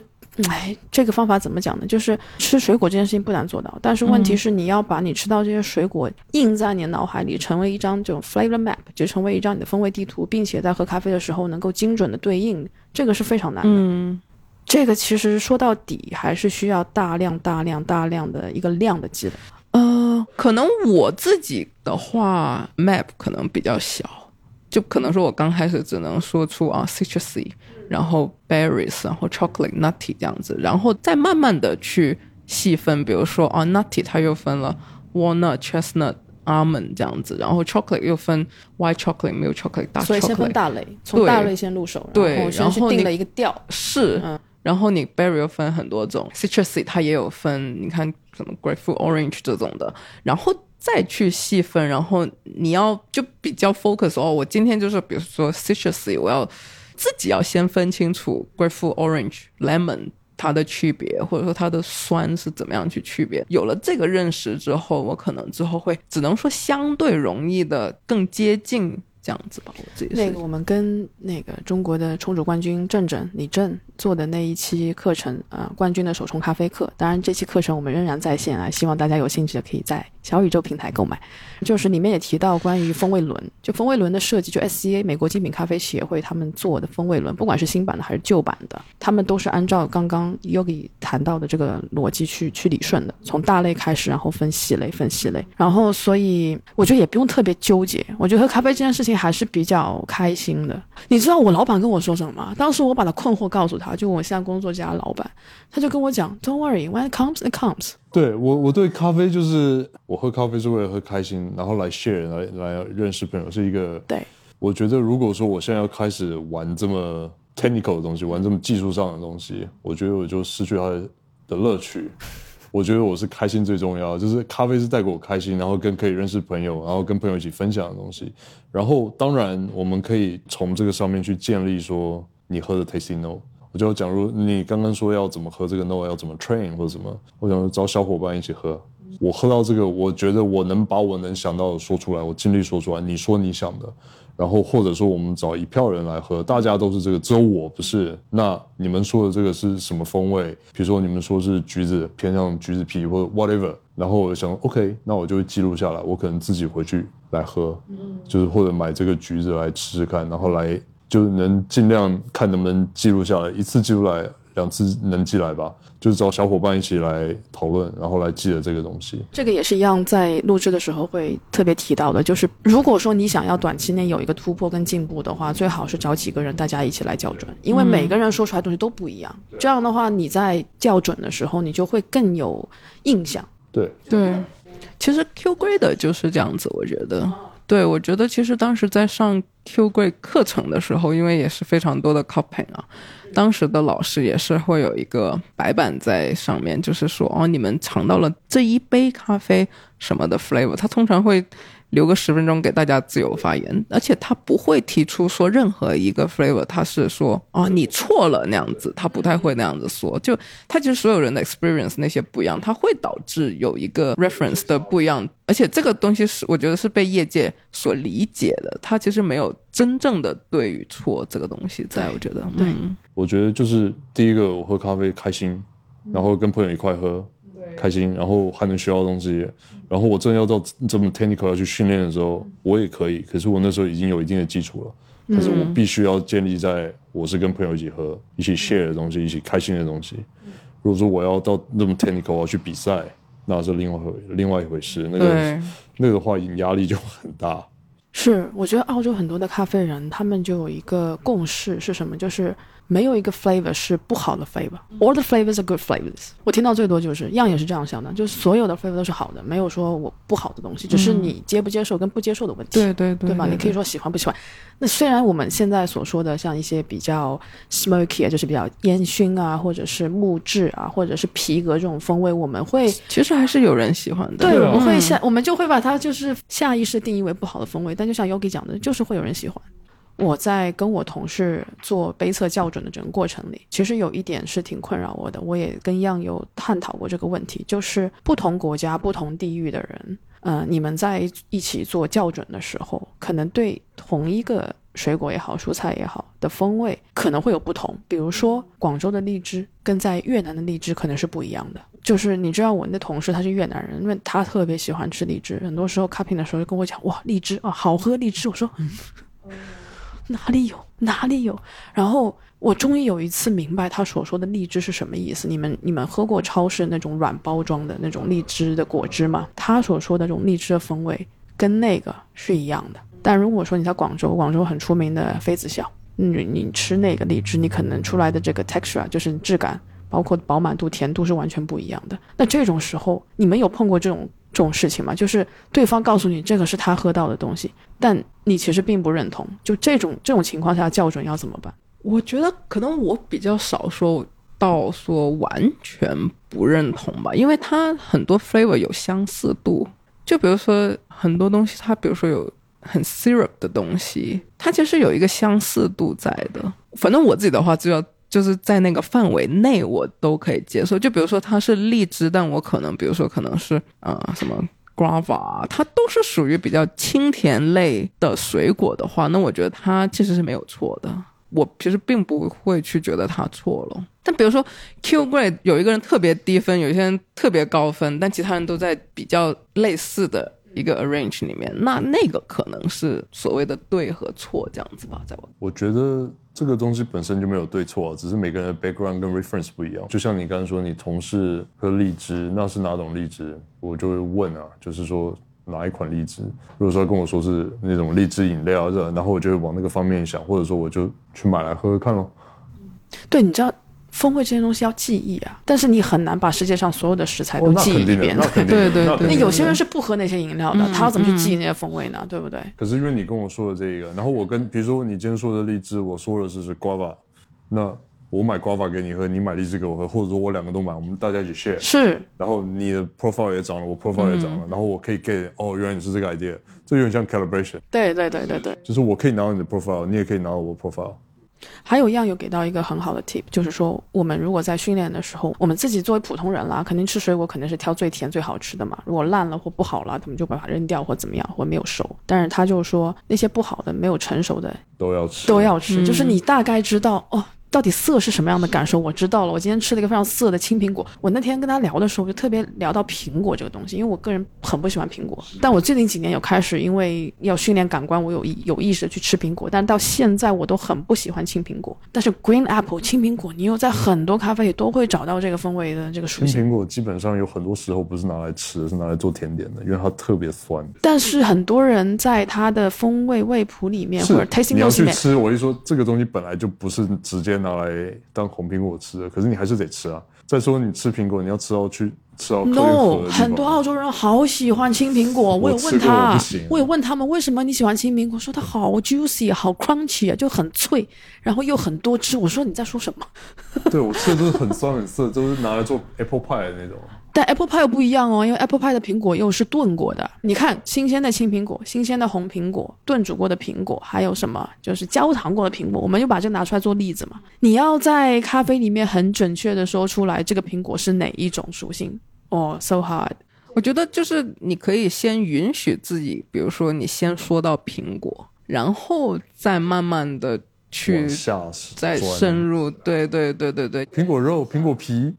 [SPEAKER 1] 哎，这个方法怎么讲呢？就是吃水果这件事情不难做到，但是问题是你要把你吃到这些水果印在你的脑海里，成为一张这种 flavor map，就成为一张你的风味地图，并且在喝咖啡的时候能够精准的对应，这个是非常难的。嗯，这个其实说到底还是需要大量、大量、大量的一个量的积累。
[SPEAKER 2] 呃，可能我自己的话，map 可能比较小。就可能说，我刚开始只能说出啊，citrusy，然后 berries，然后 chocolate nutty 这样子，然后再慢慢的去细分，比如说啊，nutty 它又分了 walnut、chestnut、almond 这样子，然后 chocolate 又分 white chocolate、没有 chocolate、大 chocolate，
[SPEAKER 1] 所以先分大类，从大类先入手，对，然后定了一个调，
[SPEAKER 2] 是，嗯然后你 berry 又分很多种，citrusy 它也有分，你看什么 grapefruit、orange 这种的，然后。再去细分，然后你要就比较 focus 哦。我今天就是比如说 citrusy，我要自己要先分清楚 grapefruit、orange、lemon 它的区别，或者说它的酸是怎么样去区别。有了这个认识之后，我可能之后会只能说相对容易的更接近。这样子吧，我自己
[SPEAKER 1] 那个我们跟那个中国的冲煮冠军郑郑李郑做的那一期课程啊，冠军的手冲咖啡课。当然，这期课程我们仍然在线啊，希望大家有兴趣的可以在小宇宙平台购买。就是里面也提到关于风味轮，就风味轮的设计，就 SCA 美国精品咖啡协会他们做的风味轮，不管是新版的还是旧版的，他们都是按照刚刚 Yogi 谈到的这个逻辑去去理顺的，从大类开始，然后分细类，分细类，然后所以我觉得也不用特别纠结，我觉得喝咖啡这件事情还是比较开心的。你知道我老板跟我说什么吗？当时我把他困惑告诉他，就我现在工作家老板，他就跟我讲，Don't worry, when it comes, it comes。
[SPEAKER 3] 对我，我对咖啡就是我喝咖啡是为了喝开心，然后来 share 来来认识朋友，是一个
[SPEAKER 1] 对。
[SPEAKER 3] 我觉得如果说我现在要开始玩这么 technical 的东西，玩这么技术上的东西，我觉得我就失去它的乐趣。我觉得我是开心最重要，就是咖啡是带给我开心，然后跟可以认识朋友，然后跟朋友一起分享的东西。然后当然我们可以从这个上面去建立说你喝的 tasting note。我就假如你刚刚说要怎么喝这个 no 要怎么 train 或者什么，我想找小伙伴一起喝。我喝到这个，我觉得我能把我能想到的说出来，我尽力说出来。你说你想的，然后或者说我们找一票人来喝，大家都是这个，只有我不是。那你们说的这个是什么风味？比如说你们说是橘子，偏向橘子皮或者 whatever。然后我想，OK，那我就会记录下来，我可能自己回去来喝，就是或者买这个橘子来吃吃看，然后来。就能尽量看能不能记录下来，一次记录来，两次能记来吧。就是找小伙伴一起来讨论，然后来记得这个东西。
[SPEAKER 1] 这个也是一样，在录制的时候会特别提到的。就是如果说你想要短期内有一个突破跟进步的话，最好是找几个人大家一起来校准，因为每个人说出来东西都不一样。这样的话，你在校准的时候，你就会更有印象。
[SPEAKER 3] 对
[SPEAKER 2] 对，其实 Q Grade 就是这样子，我觉得。对，我觉得其实当时在上 Q 贵课程的时候，因为也是非常多的 copying 啊，当时的老师也是会有一个白板在上面，就是说哦，你们尝到了这一杯咖啡什么的 flavor，他通常会。留个十分钟给大家自由发言，而且他不会提出说任何一个 flavor，他是说啊你错了那样子，他不太会那样子说。就他其实所有人的 experience 那些不一样，他会导致有一个 reference 的不一样，而且这个东西是我觉得是被业界所理解的，他其实没有真正的对与错这个东西在，我觉得。
[SPEAKER 1] 对，
[SPEAKER 3] 我觉得就是第一个，我喝咖啡开心，然后跟朋友一块喝。开心，然后还能学到东西，然后我真的要到这么 technical 要去训练的时候，我也可以。可是我那时候已经有一定的基础了，可是我必须要建立在我是跟朋友一起喝、一起 share 的东西、一起开心的东西。如果说我要到那么 technical 我要去比赛，那是另外回另外一回事。那个那个的话，压力就很大。
[SPEAKER 1] 是，我觉得澳洲很多的咖啡人，他们就有一个共识是什么？就是。没有一个 flavor 是不好的 flavor，all the flavors are good flavors。我听到最多就是样也是这样想的，就是所有的 flavor 都是好的，没有说我不好的东西，只是你接不接受跟不接受的问题。
[SPEAKER 2] 对对对，
[SPEAKER 1] 对吧？你可以说喜欢不喜欢。那虽然我们现在所说的像一些比较 smoky 啊，就是比较烟熏啊，或者是木质啊，或者是皮革这种风味，我们会
[SPEAKER 2] 其实还是有人喜欢的。
[SPEAKER 1] 对，我们会下，我们就会把它就是下意识定义为不好的风味。但就像 Yogi 讲的，就是会有人喜欢。我在跟我同事做杯测校准的整个过程里，其实有一点是挺困扰我的。我也跟样有探讨过这个问题，就是不同国家、不同地域的人，嗯，你们在一起做校准的时候，可能对同一个水果也好、蔬菜也好的风味可能会有不同。比如说，广州的荔枝跟在越南的荔枝可能是不一样的。就是你知道，我那同事他是越南人，因为他特别喜欢吃荔枝，很多时候 cupping 的时候就跟我讲，哇，荔枝啊，好喝荔枝。我说，嗯。哪里有哪里有，然后我终于有一次明白他所说的荔枝是什么意思。你们你们喝过超市那种软包装的那种荔枝的果汁吗？他所说的这种荔枝的风味跟那个是一样的。但如果说你在广州，广州很出名的妃子笑，你你吃那个荔枝，你可能出来的这个 texture 就是质感，包括饱满度、甜度是完全不一样的。那这种时候，你们有碰过这种？这种事情吗，就是对方告诉你这个是他喝到的东西，但你其实并不认同。就这种这种情况下，校准要怎么办？
[SPEAKER 2] 我觉得可能我比较少说到说完全不认同吧，因为它很多 flavor 有相似度。就比如说很多东西，它比如说有很 syrup 的东西，它其实有一个相似度在的。反正我自己的话，就要。就是在那个范围内，我都可以接受。就比如说它是荔枝，但我可能，比如说可能是啊什么 guava，它都是属于比较清甜类的水果的话，那我觉得它其实是没有错的。我其实并不会去觉得它错了。但比如说 Q grade 有一个人特别低分，有一些人特别高分，但其他人都在比较类似的一个 arrange 里面，那那个可能是所谓的对和错这样子吧，在我
[SPEAKER 3] 我觉得这个东西本身就没有对错，只是每个人的 background 跟 reference 不一样。就像你刚刚说，你同事喝荔枝，那是哪种荔枝？我就会问啊，就是说哪一款荔枝？如果说跟我说是那种荔枝饮料，这然后我就会往那个方面想，或者说我就去买来喝喝看咯。
[SPEAKER 1] 对，你知道风味这些东西要记忆啊，但是你很难把世界上所有的食材都记忆一遍。
[SPEAKER 3] 那肯定的。
[SPEAKER 2] 对对
[SPEAKER 3] 那
[SPEAKER 1] 有些人是不喝那些饮料的，
[SPEAKER 2] 嗯
[SPEAKER 1] 他要怎么去记忆那些风味呢？对不对？
[SPEAKER 3] 可是因为你跟我说的这个，然后我跟比如说你今天说的荔枝，我说的是是 guava，那我买 guava 给你喝，你买荔枝给我喝，或者说我两个都买，我们大家一起 share，
[SPEAKER 1] 是，
[SPEAKER 3] 然后你的 profile 也涨了，我 profile 也涨了，然后我可以 get 哦，原来你是这个 idea，这有点像 calibration，
[SPEAKER 1] 对对对对对。
[SPEAKER 3] 就是我可以拿到你的 profile，你也可以拿到我的 profile。
[SPEAKER 1] 还有一样有给到一个很好的 tip，就是说我们如果在训练的时候，我们自己作为普通人啦，肯定吃水果肯定是挑最甜最好吃的嘛。如果烂了或不好了，他们就把它扔掉或怎么样，或没有熟。但是他就说那些不好的、没有成熟的
[SPEAKER 3] 都要吃，
[SPEAKER 1] 都要吃，就是你大概知道哦。到底涩是什么样的感受？我知道了。我今天吃了一个非常涩的青苹果。我那天跟他聊的时候，就特别聊到苹果这个东西，因为我个人很不喜欢苹果。但我最近几年有开始，因为要训练感官，我有意有意识的去吃苹果。但到现在我都很不喜欢青苹果。但是 green apple 青苹果，你又在很多咖啡里都会找到这个风味的这个属性。
[SPEAKER 3] 青苹果基本上有很多时候不是拿来吃，是拿来做甜点的，因为它特别酸。
[SPEAKER 1] 但是很多人在它的风味味谱里面或者 tasting
[SPEAKER 3] 你要
[SPEAKER 1] notes 里面，
[SPEAKER 3] 去吃，我一说这个东西本来就不是直接拿来当红苹果吃的，可是你还是得吃啊。再说你吃苹果，你要吃到去吃到
[SPEAKER 1] No，很多澳洲人好喜欢青苹果，我有问他我有问他们为什么你喜欢青苹果，说它好 juicy，好 crunchy 啊，就很脆，然后又很多汁。我说你在说什么？
[SPEAKER 3] 对我吃的都是很酸很涩，都是拿来做 apple pie 的那种。
[SPEAKER 1] 但 apple pie 又不一样哦，因为 apple pie 的苹果又是炖过的。你看，新鲜的青苹果、新鲜的红苹果、炖煮过的苹果，还有什么就是焦糖过的苹果，我们就把这个拿出来做例子嘛。你要在咖啡里面很准确的说出来这个苹果是哪一种属性。哦、s o hard。
[SPEAKER 2] 我觉得就是你可以先允许自己，比如说你先说到苹果，然后再慢慢的去再深入。对对对对对
[SPEAKER 3] 苹果肉、苹果皮，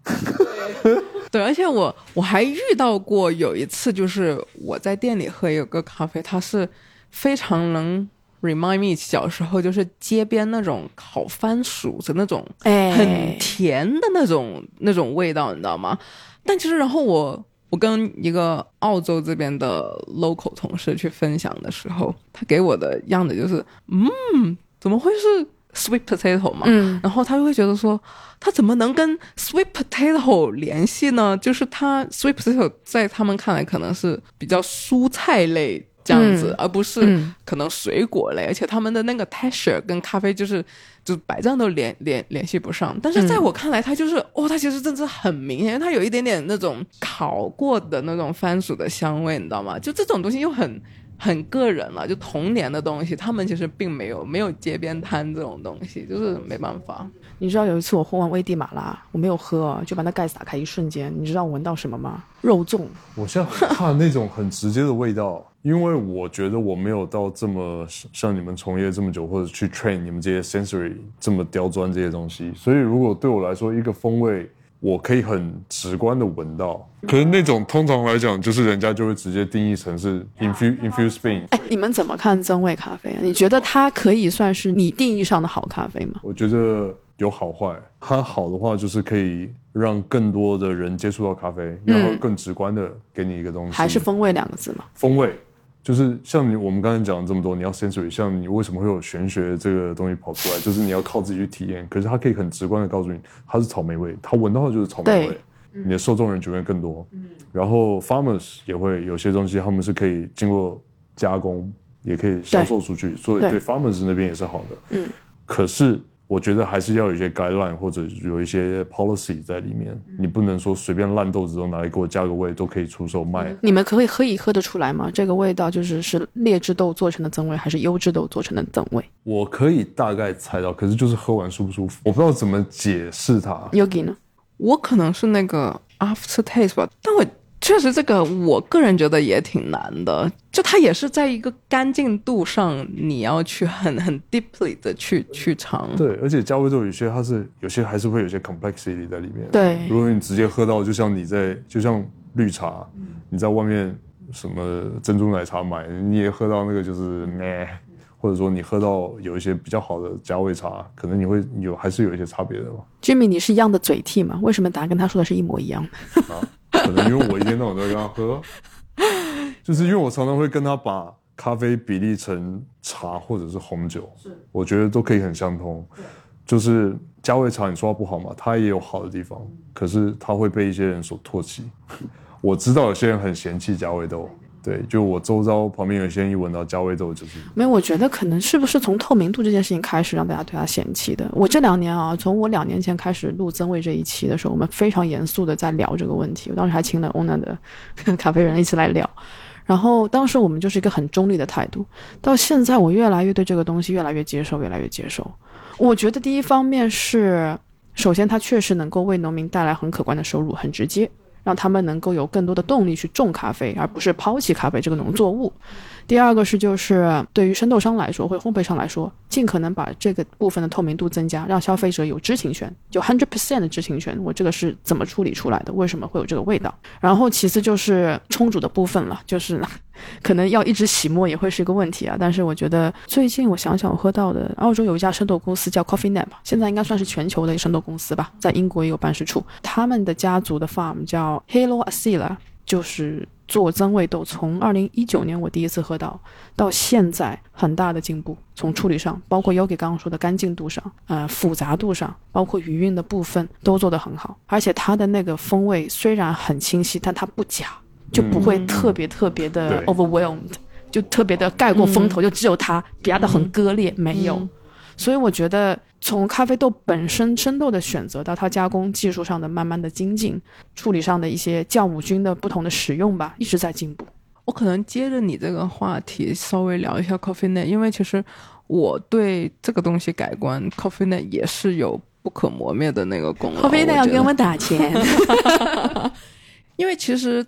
[SPEAKER 2] 对，而且我我还遇到过有一次，就是我在店里喝一个咖啡，它是非常能 remind me 小时候就是街边那种烤番薯的那种
[SPEAKER 1] 哎，
[SPEAKER 2] 很甜的那种那种味道，你知道吗？但其实，然后我我跟一个澳洲这边的 local 同事去分享的时候，他给我的样子就是，嗯，怎么会是 sweet potato 嘛？
[SPEAKER 1] 嗯，
[SPEAKER 2] 然后他就会觉得说，他怎么能跟 sweet potato 联系呢？就是他 sweet potato 在他们看来可能是比较蔬菜类这样子，
[SPEAKER 1] 嗯
[SPEAKER 2] 而不是
[SPEAKER 1] 嗯
[SPEAKER 2] 可能水果类，而且他们的那个 texture 跟咖啡就是就百丈都联联联系不上。但是在我看来，它就是、哦，它其实真的很明显，因为它有一点点那种烤过的那种番薯的香味，你知道吗？就这种东西又很。很个人了，就童年的东西，他们其实并没有没有街边摊这种东西，就是没办法。
[SPEAKER 1] 你知道有一次我喝完危地马拉，我没有喝，就把那盖子打开，一瞬间，你知道我闻到什么吗？肉粽。
[SPEAKER 3] 我现在很怕那种很直接的味道，因为我觉得我没有到这么像你们从业这么久，或者去 train 你们这些 sensory 这么刁钻这些东西，所以如果对我来说，一个风味我可以很直观的闻到，可是那种通常来讲，就是人家就会直接定义成是 infuse infuse bean。
[SPEAKER 1] 哎，你们怎么看增味咖啡啊？你觉得它可以算是你定义上的好咖啡吗？
[SPEAKER 3] 我觉得有好坏，它好的话就是可以让更多的人接触到咖啡，然后更直观的给你一个东西，
[SPEAKER 1] 还是风味两个字吗？
[SPEAKER 3] 风味，就是像你我们刚才讲了这么多，你要 sensory，像你为什么会有玄学这个东西跑出来，就是你要靠自己去体验。可是它可以很直观的告诉你，它是草莓味，它闻到的就是草莓味
[SPEAKER 1] 对，
[SPEAKER 3] 你的受众人群会更多。然后 farmers 也会有些东西，他们是可以经过加工，也可以销售出去，所以
[SPEAKER 1] 对
[SPEAKER 3] 对 farmers 那边也是好的。
[SPEAKER 1] 嗯，
[SPEAKER 3] 可是。我觉得还是要有一些 guideline 或者有一些 policy 在里面，你不能说随便烂豆子都拿来给我加个味都可以出售卖。
[SPEAKER 1] 你们可以喝以喝得出来吗？这个味道就是是劣质豆做成的增味，还是优质豆做成的增味
[SPEAKER 3] 我可以大概猜到，可是就是喝完舒不舒服，我不知道怎么解释它。
[SPEAKER 1] ？Yogi 呢？
[SPEAKER 2] 我可能是那个 after taste 吧，但我确实，这个我个人觉得也挺难的。就它也是在一个干净度上，你要去很 很 deeply 的去去尝。
[SPEAKER 3] 对，而且加味豆有些它是有些还是会有些 complexity 在里面。
[SPEAKER 1] 对
[SPEAKER 3] 如果你直接喝到，就像你在就像绿茶，你在外面什么珍珠奶茶买，你也喝到那个就是咩，或者说你喝到有一些比较好的加味茶，可能你会有还是有一些差别的吧。
[SPEAKER 1] Jimmy，你是一样的嘴替吗？为什么答案跟他说的是一模一样的？
[SPEAKER 3] 啊，可能因为我一天到晚都在跟他喝，就是因为我常常会跟他把咖啡比例成茶或者是红酒，我觉得都可以很相通。就是加味茶，你说它不好嘛，它也有好的地方，可是它会被一些人所唾弃。我知道有些人很嫌弃加味豆，对，就我周遭旁边有些人一闻到加味豆就是
[SPEAKER 1] 没有，我觉得可能是不是从透明度这件事情开始让大家对他嫌弃的。我这两年啊，从我两年前开始录增味这一期的时候，我们非常严肃的在聊这个问题。我当时还请了 ONA 的 咖啡人一起来聊，然后当时我们就是一个很中立的态度。到现在，我越来越对这个东西越来越接受，越来越接受。我觉得第一方面是，首先它确实能够为农民带来很可观的收入，很直接。让他们能够有更多的动力去种咖啡，而不是抛弃咖啡这个农作物。第二个是，就是对于生豆商来说，或烘焙商来说，尽可能把这个部分的透明度增加，让消费者有知情权，就 hundred percent 的知情权。我这个是怎么处理出来的？为什么会有这个味道？然后其次就是冲煮的部分了，就是可能要一直洗沫也会是一个问题啊。但是我觉得最近我想想，我喝到的澳洲有一家生豆公司叫 Coffee Nap，现在应该算是全球的生豆公司吧，在英国也有办事处。他们的家族的 farm 叫 Halo Asila，就是做增味豆。从二零一九年我第一次喝到，到现在很大的进步，从处理上，包括 Yogi 刚刚说的干净度上，呃，复杂度上，包括余韵的部分都做得很好。而且它的那个风味虽然很清晰，但它不假。就不会特别特别的 overwhelmed，、就特别的盖过风头，就只有它压得很割裂，没有。所以我觉得从咖啡豆本身生豆的选择到它加工技术上的慢慢的精进，处理上的一些酵母菌的不同的使用吧，一直在进步。
[SPEAKER 2] 我可能接着你这个话题稍微聊一下 Coffee Net，因为其实我对这个东西改观，Coffee Net 也是有不可磨灭的那个功劳。
[SPEAKER 1] 咖啡豆要给我们打钱，
[SPEAKER 2] 因为其实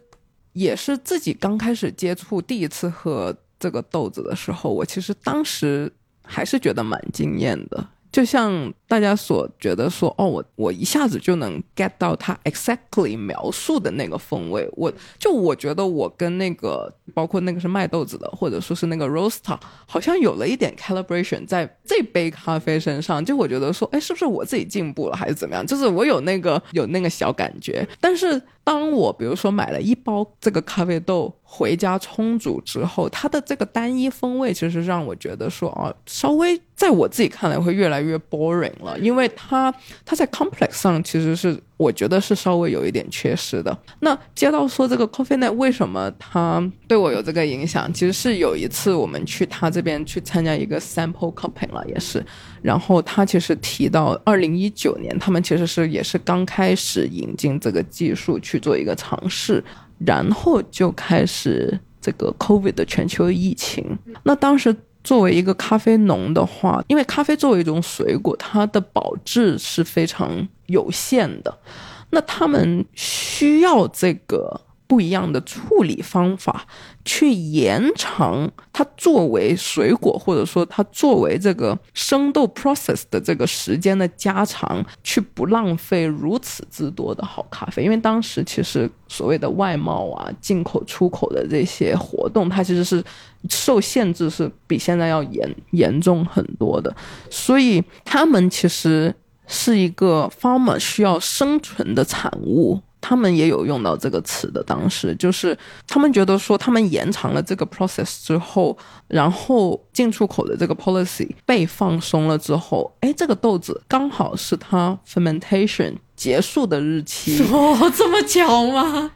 [SPEAKER 2] 也是自己刚开始接触第一次喝这个豆子的时候，我其实当时还是觉得蛮惊艳的。就像大家所觉得说，哦，我我一下子就能 get 到它 exactly 描述的那个风味，我就我觉得我跟那个包括那个是卖豆子的，或者说是那个 roaster，好像有了一点 calibration 在这杯咖啡身上，就我觉得说，哎，是不是我自己进步了，还是怎么样？就是我有那个有那个小感觉，但是当我比如说买了一包这个咖啡豆回家冲煮之后，它的这个单一风味其实让我觉得说，哦，稍微在我自己看来会越来越 boring 了，因为它它在 complex 上其实是我觉得是稍微有一点缺失的。那接到说这个 Coffee Net 为什么它对我有这个影响，其实是有一次我们去他这边去参加一个 sample cupping 了，也是，然后他其实提到二零一九年他们其实是也是刚开始引进这个技术去做一个尝试，然后就开始这个 COVID 的全球疫情，那当时。作为一个咖啡农的话，因为咖啡作为一种水果，它的保质是非常有限的，那他们需要这个不一样的处理方法，去延长它作为水果或者说它作为这个生豆 process 的这个时间的加长，去不浪费如此之多的好咖啡。因为当时其实所谓的外贸啊、进口出口的这些活动，它其实是受限制，是比现在要严严重很多的。所以他们其实是一个 farmer 需要生存的产物。他们也有用到这个词的，当时就是他们觉得说，他们延长了这个 process 之后，然后进出口的这个 policy 被放松了之后，哎，这个豆子刚好是它 fermentation 结束的日期，
[SPEAKER 1] 哦，这么巧吗？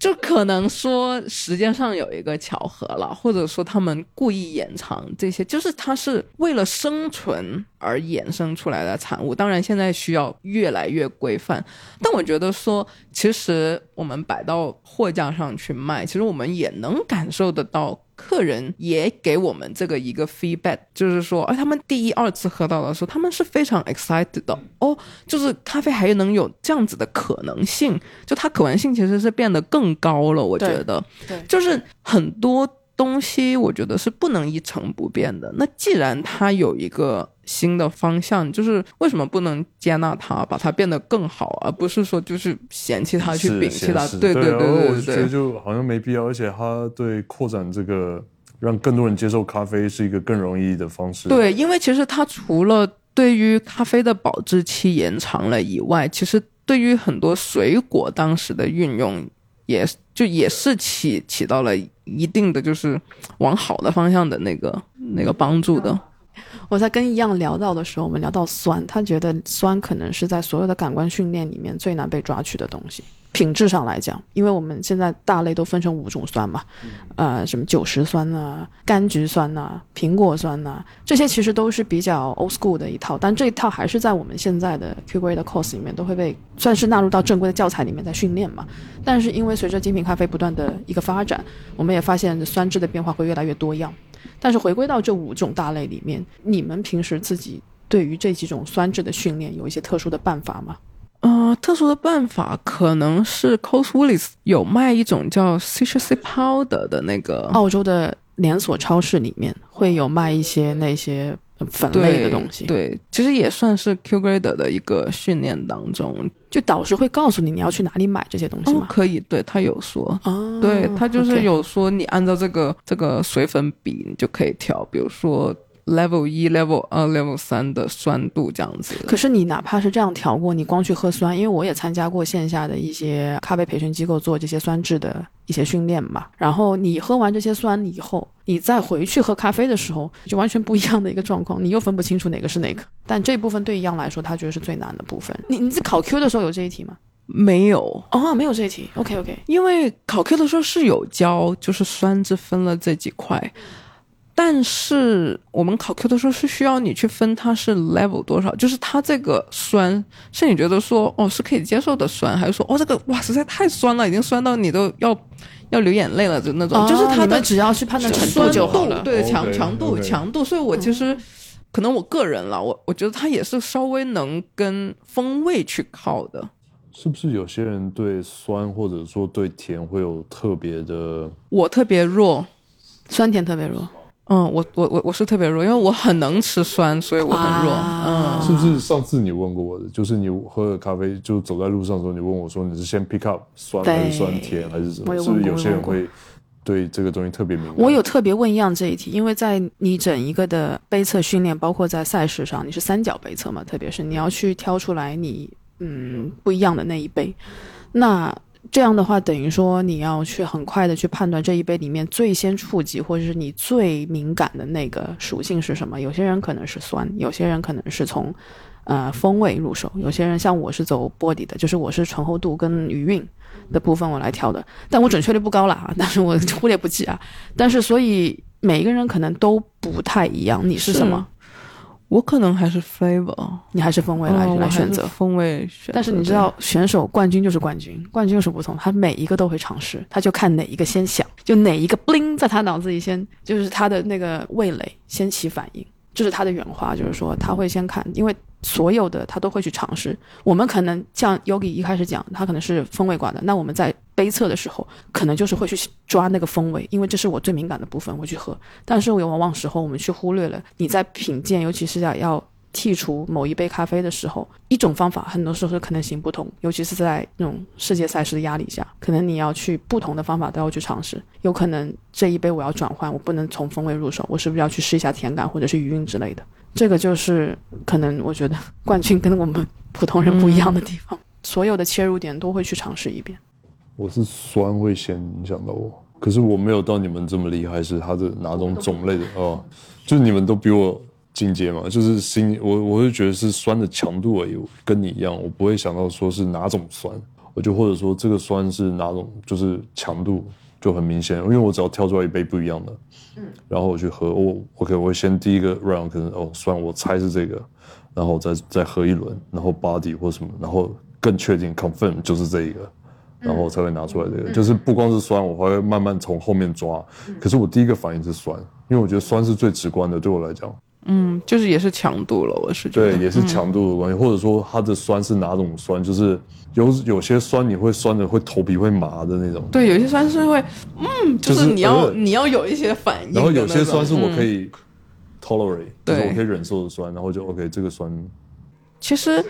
[SPEAKER 2] 就可能说时间上有一个巧合了，或者说他们故意延长这些，就是它是为了生存而衍生出来的产物。当然，现在需要越来越规范，但我觉得说，其实我们摆到货架上去卖，其实我们也能感受得到客人也给我们这个一个 feedback，就是说，哎，他们第一、二次喝到的时候，他们是非常 excited 的哦，就是咖啡还能有这样子的可能性，就它可玩性其实是变得更高了。我觉得，
[SPEAKER 1] 对，
[SPEAKER 2] 就是很多东西，我觉得是不能一成不变的。那既然它有一个。新的方向就是为什么不能接纳它，把它变得更好，而不是说就是嫌弃它去摒弃它？对对对对
[SPEAKER 3] 对，我觉得就好像没必要，而且它对扩展这个让更多人接受咖啡是一个更容易的方式。
[SPEAKER 2] 对，因为其实它除了对于咖啡的保质期延长了以外，其实对于很多水果当时的运用，也就也是起起到了一定的就是往好的方向的那个那个帮助的。
[SPEAKER 1] 我在跟一样聊到的时候，我们聊到酸，他觉得酸可能是在所有的感官训练里面最难被抓取的东西。品质上来讲，因为我们现在大类都分成五种酸嘛，呃，什么酒石酸呐、柑橘酸呐、苹果酸呐，这些其实都是比较 old school 的一套，但这一套还是在我们现在的 Q grade course 里面都会被算是纳入到正规的教材里面在训练嘛。但是因为随着精品咖啡不断的一个发展，我们也发现酸质的变化会越来越多样。但是回归到这五种大类里面，你们平时自己对于这几种酸质的训练有一些特殊的办法吗？
[SPEAKER 2] 呃，特殊的办法可能是 Coast Willis 有卖一种叫 Citrus Powder 的那个，
[SPEAKER 1] 澳洲的连锁超市里面会有卖一些那些粉类的东西。
[SPEAKER 2] 对，其实也算是 Q Grade 的一个训练当中，
[SPEAKER 1] 就导师会告诉你你要去哪里买这些东西吗？
[SPEAKER 2] 可以，对他有说，对他就是有说你按照这个这个水粉比你就可以调，比如说。Level 一、level 二、level 三的酸度这样子。
[SPEAKER 1] 可是你哪怕是这样调过，你光去喝酸，因为我也参加过线下的一些咖啡培训机构做这些酸质的一些训练嘛。然后你喝完这些酸以后，你再回去喝咖啡的时候，就完全不一样的一个状况，你又分不清楚哪个是哪个。但这部分对样来说，他觉得是最难的部分。你你在考 Q 的时候有这一题吗？
[SPEAKER 2] 没有
[SPEAKER 1] 哦，没有这一题。OK OK，
[SPEAKER 2] 因为考 Q 的时候是有教，就是酸质分了这几块。但是我们考 Q 的时候是需要你去分它是 level 多少，就是它这个酸是你觉得说哦是可以接受的酸，还是说哦这个哇实在太酸了，已经酸到你都要要流眼泪了就那种，就是它的
[SPEAKER 1] 只要去判断程度就好了，
[SPEAKER 2] 对强强度强度，所以我其实可能我个人了，我我觉得它也是稍微能跟风味去靠的，
[SPEAKER 3] 是不是有些人对酸或者说对甜会有特别的？
[SPEAKER 2] 我特别弱，
[SPEAKER 1] 酸甜特别弱。
[SPEAKER 2] 嗯，我我我我是特别弱，因为我很能吃酸，所以我很弱。嗯，
[SPEAKER 3] 是不是上次你问过我的？就是你喝了咖啡，就走在路上的时候，你问我说你是先 pick up 酸还是酸甜还是什么？是不是有些人会对这个东西特别敏感？
[SPEAKER 1] 我有特别问样这一题，因为在你整一个的杯测训练，包括在赛事上，你是三角杯测嘛？特别是你要去挑出来你嗯不一样的那一杯，那。这样的话，等于说你要去很快的去判断这一杯里面最先触及或者是你最敏感的那个属性是什么。有些人可能是酸，有些人可能是从，呃风味入手，有些人像我是走波底的，就是我是醇厚度跟余韵的部分我来挑的，但我准确率不高啦啊，但是我忽略不计啊。但是所以每一个人可能都不太一样，你是什么？
[SPEAKER 2] 我可能还是 flavor，
[SPEAKER 1] 你还是风味来来选择
[SPEAKER 2] 风味。
[SPEAKER 1] 但是你知道，选手冠军就是冠军，冠军就是不同，他每一个都会尝试，他就看哪一个先响，就哪一个 bling 在他脑子里先，就是他的那个味蕾先起反应。这是他的原话，就是说他会先看，因为所有的他都会去尝试。我们可能像 Yogi 一开始讲，他可能是风味馆的，那我们在杯测的时候，可能就是会去抓那个风味，因为这是我最敏感的部分，我去喝。但是我往往时候我们去忽略了你在品鉴，尤其是要要。剔除某一杯咖啡的时候，一种方法很多时候是可能行不通，尤其是在那种世界赛事的压力下，可能你要去不同的方法都要去尝试。有可能这一杯我要转换，我不能从风味入手，我是不是要去试一下甜感或者是余韵之类的？这个就是可能我觉得冠军跟我们普通人不一样的地方，所有的切入点都会去尝试一遍。
[SPEAKER 3] 我是酸会先影响到我，可是我没有到你们这么厉害，是它的哪种种类的哦？就是你们都比我。境界嘛，就是心我我会觉得是酸的强度而已，跟你一样，我不会想到说是哪种酸，我就或者说这个酸是哪种，就是强度就很明显，因为我只要挑出来一杯不一样的，嗯，然后我去喝，我 OK，我会先第一个 round 可能哦酸，我猜是这个，然后再再喝一轮，然后 body 或什么，然后更确定 confirm 就是这一个，然后才会拿出来这个。就是不光是酸，我还会慢慢从后面抓。可是我第一个反应是酸，因为我觉得酸是最直观的，对我来讲。
[SPEAKER 2] 嗯，就是也是强度了，我是觉得。
[SPEAKER 3] 对，也是强度的关系，或者说它的酸是哪种酸？就是有有些酸你会酸的会头皮会麻的那种。
[SPEAKER 2] 对，有些酸是会，嗯，就是你要你要有一些反应。
[SPEAKER 3] 然后有些酸是我可以 tolerate，就是我可以忍受的酸，然后就 OK，这个酸。
[SPEAKER 2] 其实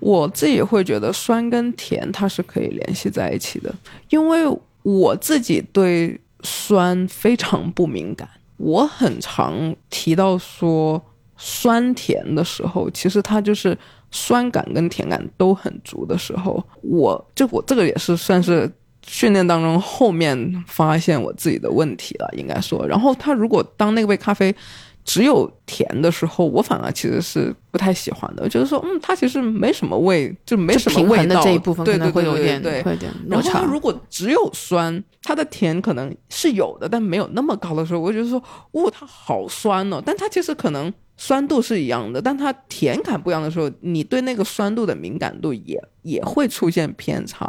[SPEAKER 2] 我自己会觉得酸跟甜它是可以联系在一起的，因为我自己对酸非常不敏感。我很常提到说酸甜的时候，其实它就是酸感跟甜感都很足的时候。我就我这个也是算是训练当中后面发现我自己的问题了，应该说。然后他如果当那杯咖啡。只有甜的时候，我反而其实是不太喜欢的。就是说，嗯，它其实没什么味，就没什么味道。
[SPEAKER 1] 这一部分可能会有点，
[SPEAKER 2] 对，
[SPEAKER 1] 会点。
[SPEAKER 2] 然后它如果只有酸，它的甜可能是有的，但没有那么高的时候，我就说，哦，它好酸哦。但它其实可能。酸度是一样的，但它甜感不一样的时候，你对那个酸度的敏感度也也会出现偏差。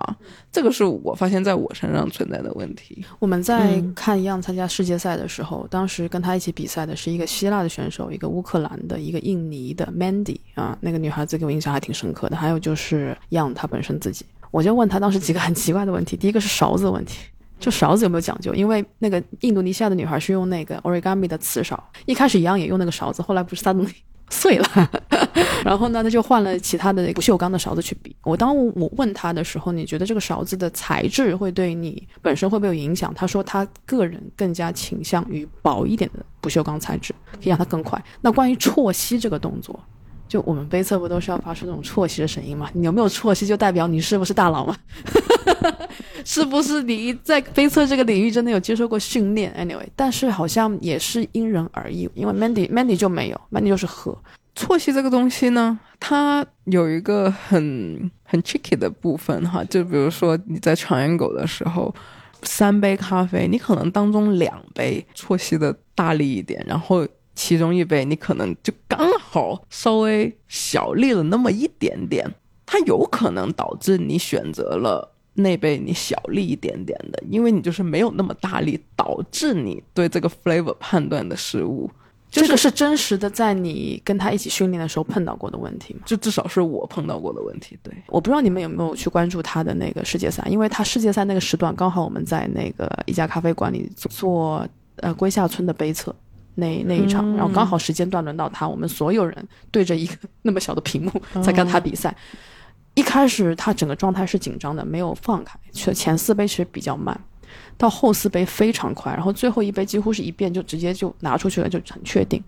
[SPEAKER 2] 这个是我发现在我身上存在的问题。
[SPEAKER 1] 我们在看一样参加世界赛的时候，当时跟他一起比赛的是一个希腊的选手，一个乌克兰的，一个印尼的 Mandy 啊，那个女孩子给我印象还挺深刻的。还有就是样他本身自己，我就问他当时几个很奇怪的问题。第一个是勺子问题。就勺子有没有讲究？因为那个印度尼西亚的女孩是用那个 origami 的瓷勺，一开始一样也用那个勺子，后来不是它东西碎了，然后呢，他就换了其他的不锈钢的勺子去比。我当我问他的时候，你觉得这个勺子的材质会对你本身会不会有影响？他说他个人更加倾向于薄一点的不锈钢材质，可以让它更快。那关于啜吸这个动作。就我们杯测不都是要发出那种啜吸的声音吗？你有没有啜吸，就代表你是不是大佬嘛？是不是你在杯测这个领域真的有接受过训练？Anyway，但是好像也是因人而异，因为 Mandy Mandy 就没有，Mandy 就是喝
[SPEAKER 2] 啜吸这个东西呢，它有一个很很 tricky 的部分哈，就比如说你在长眼狗的时候，三杯咖啡，你可能当中两杯啜吸的大力一点，然后。其中一杯你可能就刚好稍微小力了那么一点点，它有可能导致你选择了那杯你小力一点点的，因为你就是没有那么大力，导致你对这个 flavor 判断的失误。
[SPEAKER 1] 这个是真实的，在你跟他一起训练的时候碰到过的问题吗？
[SPEAKER 2] 就至少是我碰到过的问题。对，
[SPEAKER 1] 我不知道你们有没有去关注他的那个世界赛，因为他世界赛那个时段刚好我们在那个一家咖啡馆里做呃龟下村的杯测。那那一场，然后刚好时间段轮到他，我们所有人对着一个那么小的屏幕在看他比赛。一开始他整个状态是紧张的，没有放开，前前四杯其实比较慢。到后四杯非常快，然后最后一杯几乎是一遍就直接就拿出去了，就很确定。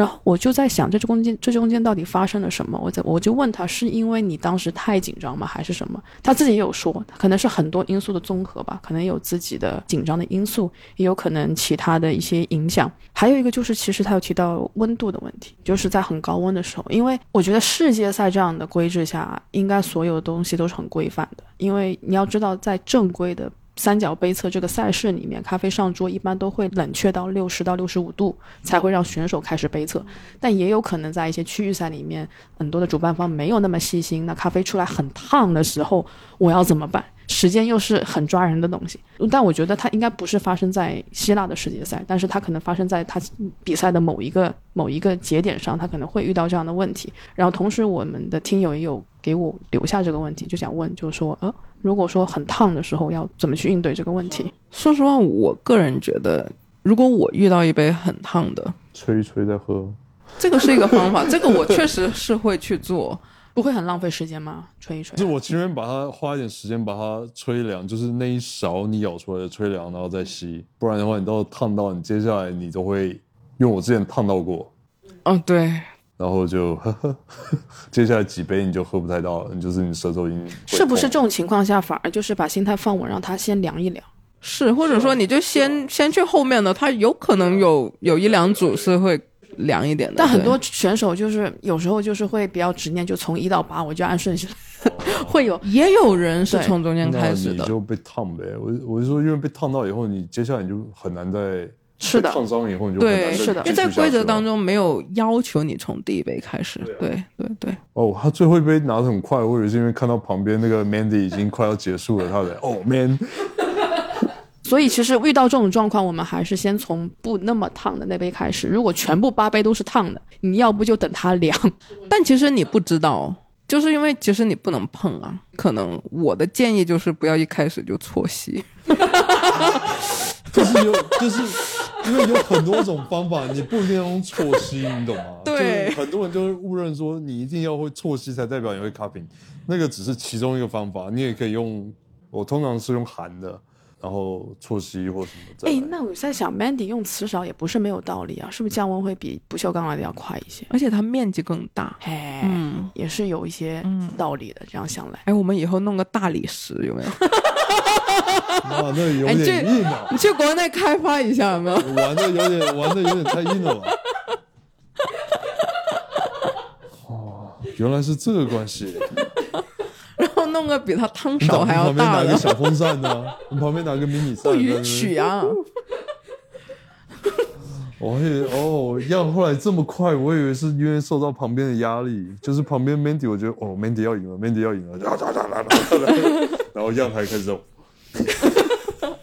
[SPEAKER 1] 然后我就在想，这中间这中间到底发生了什么？我在我就问他，是因为你当时太紧张吗，还是什么？他自己也有说，可能是很多因素的综合吧，可能有自己的紧张的因素，也有可能其他的一些影响。还有一个就是，其实他有提到温度的问题，就是在很高温的时候，因为我觉得世界赛这样的规制下，应该所有的东西都是很规范的，因为你要知道，在正规的。三角杯测这个赛事里面，咖啡上桌一般都会冷却到六十到六十五度，才会让选手开始杯测。但也有可能在一些区域赛里面，很多的主办方没有那么细心，那咖啡出来很烫的时候，我要怎么办？时间又是很抓人的东西，但我觉得它应该不是发生在希腊的世界赛，但是它可能发生在他比赛的某一个某一个节点上，他可能会遇到这样的问题。然后同时，我们的听友也有给我留下这个问题，就想问，就是说，呃，如果说很烫的时候，要怎么去应对这个问题？
[SPEAKER 2] 说实话，我个人觉得，如果我遇到一杯很烫的，
[SPEAKER 3] 吹一吹再喝，
[SPEAKER 2] 这个是一个方法，这个我确实是会去做。
[SPEAKER 1] 不会很浪费时间吗？吹一吹，
[SPEAKER 3] 就我情愿把它花一点时间把它吹凉，就是那一勺你舀出来的吹凉，然后再吸，不然的话你到烫到你接下来你都会，因为我之前烫到过，
[SPEAKER 2] 哦对，
[SPEAKER 3] 然后就呵呵，接下来几杯你就喝不太到了，就是你舌头已经
[SPEAKER 1] 是不是这种情况下反而就是把心态放稳，让它先凉一凉，
[SPEAKER 2] 是或者说你就先先去后面的，它有可能有有一两组是会。凉一点的，
[SPEAKER 1] 但很多选手就是有时候就是会比较执念，就从一到八我就按顺序，会有
[SPEAKER 2] 也有人是从中间开始的，你
[SPEAKER 3] 就被烫呗。我我就说，因为被烫到以后，你接下来你就很难再
[SPEAKER 1] 是的
[SPEAKER 3] 烫伤以后你就
[SPEAKER 2] 对，
[SPEAKER 1] 是的
[SPEAKER 2] 因为在规则当中没有要求你从第一杯开始。对对对，
[SPEAKER 3] 哦，他最后一杯拿的很快，我以为是因为看到旁边那个 Mandy 已经快要结束了，他的 哦 man，
[SPEAKER 1] 所以其实遇到这种状况，我们还是先从不那么烫的那杯开始。如果全部八杯都是烫的，你要不就等它凉。
[SPEAKER 2] 但其实你不知道，就是因为其实你不能碰啊。可能我的建议就是不要一开始就错吸。
[SPEAKER 4] 就是有，就是因为有很多种方法，你不一定要用错吸，你懂吗？
[SPEAKER 2] 对
[SPEAKER 4] 很多人就会误认说你一定要会错吸才代表你会 cupping，那个只是其中一个方法，你也可以用，我通常是用含的，然后错吸或什么。
[SPEAKER 1] 哎，那我在想，Mandy 用磁勺也不是没有道理啊，是不是降温会比不锈钢来的要快一些？
[SPEAKER 2] 而且它面积更大。
[SPEAKER 1] 嘿，
[SPEAKER 2] 嗯
[SPEAKER 1] 也是有一些道理的。这样想来，
[SPEAKER 2] 哎，我们以后弄个大理石有没有？
[SPEAKER 4] 哇，那有点硬啊，
[SPEAKER 2] 你去国内开发一下有没有？
[SPEAKER 4] 玩的有点玩的有点太硬了吧？哦，原来是这个关系。
[SPEAKER 2] 然后弄个比他汤
[SPEAKER 4] 你
[SPEAKER 2] 勺还要
[SPEAKER 4] 旁边拿个小风扇呢？你旁边拿个迷你扇，
[SPEAKER 2] 不允许啊！
[SPEAKER 4] 我还以为哦，样后来这么快，我以为是因为受到旁边的压力，就是旁边 Mandy，我觉得哦，Mandy 要赢了，Mandy 要赢了，然后然后样台开始，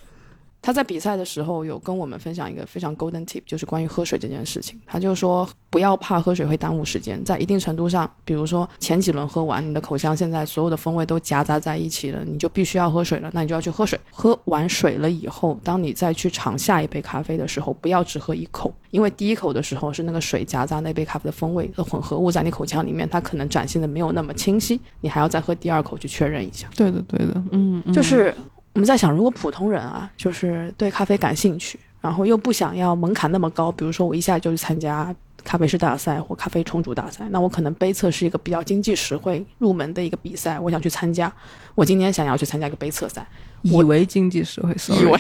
[SPEAKER 1] 他在比赛的时候有跟我们分享一个非常 golden tip，就是关于喝水这件事情。他就说不要怕喝水会耽误时间，在一定程度上，比如说前几轮喝完，你的口腔现在所有的风味都夹杂在一起了，你就必须要喝水了，那你就要去喝水。喝完水了以后，当你再去尝下一杯咖啡的时候，不要只喝一口，因为第一口的时候是那个水夹杂那杯咖啡的风味的混合物在你口腔里面，它可能展现的没有那么清晰，你还要再喝第二口去确认一下。
[SPEAKER 2] 对的，对的，嗯，嗯
[SPEAKER 1] 就是我们在想，如果普通人啊，就是对咖啡感兴趣，然后又不想要门槛那么高，比如说我一下就去参加咖啡师大赛或咖啡冲煮大赛，那我可能杯测是一个比较经济实惠入门的一个比赛，我想去参加。我今年想要去参加一个杯测赛，
[SPEAKER 2] 以为经济实惠，
[SPEAKER 1] 以为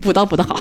[SPEAKER 1] 补刀补得好。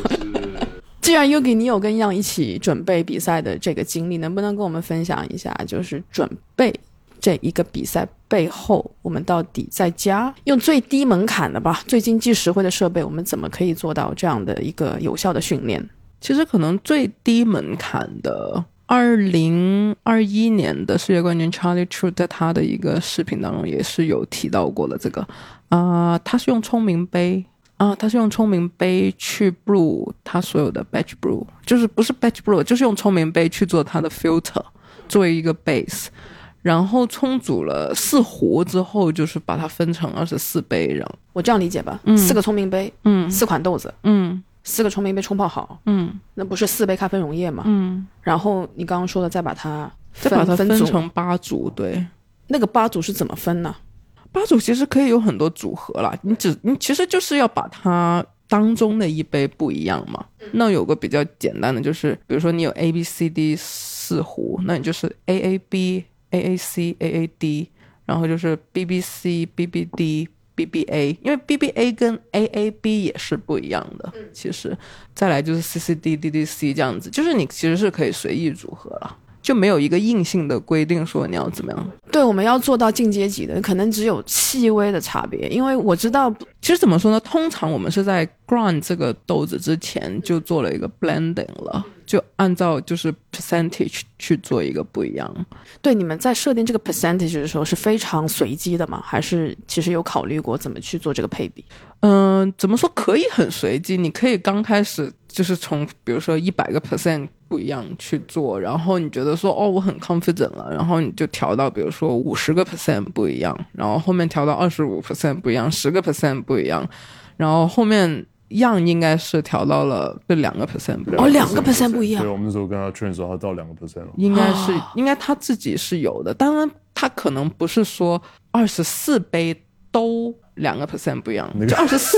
[SPEAKER 1] 既然 Yuki 你有跟样一起准备比赛的这个经历，能不能跟我们分享一下，就是准备这一个比赛背后，我们到底在家用最低门槛的吧、最经济实惠的设备，我们怎么可以做到这样的一个有效的训练？
[SPEAKER 2] 其实可能最低门槛的，二零二一年的世界冠军 Charlie True 在他的一个视频当中也是有提到过的这个，啊、他是用聪明杯啊、他是用聪明杯去 brew 他所有的 batch brew，就是不是 batch brew，就是用聪明杯去做他的 filter，作为一个 base。然后冲煮了四壶之后，就是把它分成二十四杯，然后
[SPEAKER 1] 我这样理解吧，嗯四个聪明杯，
[SPEAKER 2] 嗯
[SPEAKER 1] 四款豆子，
[SPEAKER 2] 嗯
[SPEAKER 1] 四个聪明杯冲泡好，
[SPEAKER 2] 嗯
[SPEAKER 1] 那不是四杯咖啡溶液吗？
[SPEAKER 2] 嗯，
[SPEAKER 1] 然后你刚刚说的再把它
[SPEAKER 2] 再把它
[SPEAKER 1] 分
[SPEAKER 2] 成八组，对。
[SPEAKER 1] 那个八组是怎么分呢？
[SPEAKER 2] 八组其实可以有很多组合啦，你只你其实就是要把它当中的一杯不一样嘛。那有个比较简单的，就是比如说你有 A B C D 四壶，那你就是 A A B A A C A A D，然后就是 B B C B B D B B A，因为 B B A 跟 A A B 也是不一样的。其实再来就是 C C D D D C 这样子，就是你其实是可以随意组合了。就没有一个硬性的规定说你要怎么样。
[SPEAKER 1] 对，我们要做到进阶级的，可能只有细微的差别，因为我知道
[SPEAKER 2] 其实怎么说呢？通常我们是在 grind 这个豆子之前就做了一个 blending 了，就按照就是 percentage 去做一个不一样。
[SPEAKER 1] 对你们在设定这个 percentage 的时候是非常随机的吗？还是其实有考虑过怎么去做这个配比？
[SPEAKER 2] 嗯、怎么说可以很随机？你可以刚开始就是从比如说一百个 percent 不一样去做，然后你觉得说哦我很 confident 了，然后你就调到比如说五十个 percent 不一样，然后后面调到二十五 percent 不一样，十个 percent 不一样，然后后面样应该是调到了这两个 percent 不一样。
[SPEAKER 1] 哦两个 percent 不一样
[SPEAKER 3] 对，我们那时候跟他劝说，他到两个 percent 了。
[SPEAKER 2] 应该是，应该他自己是有的，当然他可能不是说二十四杯都两个 percent 不一样，
[SPEAKER 3] 那个
[SPEAKER 2] 就二十四，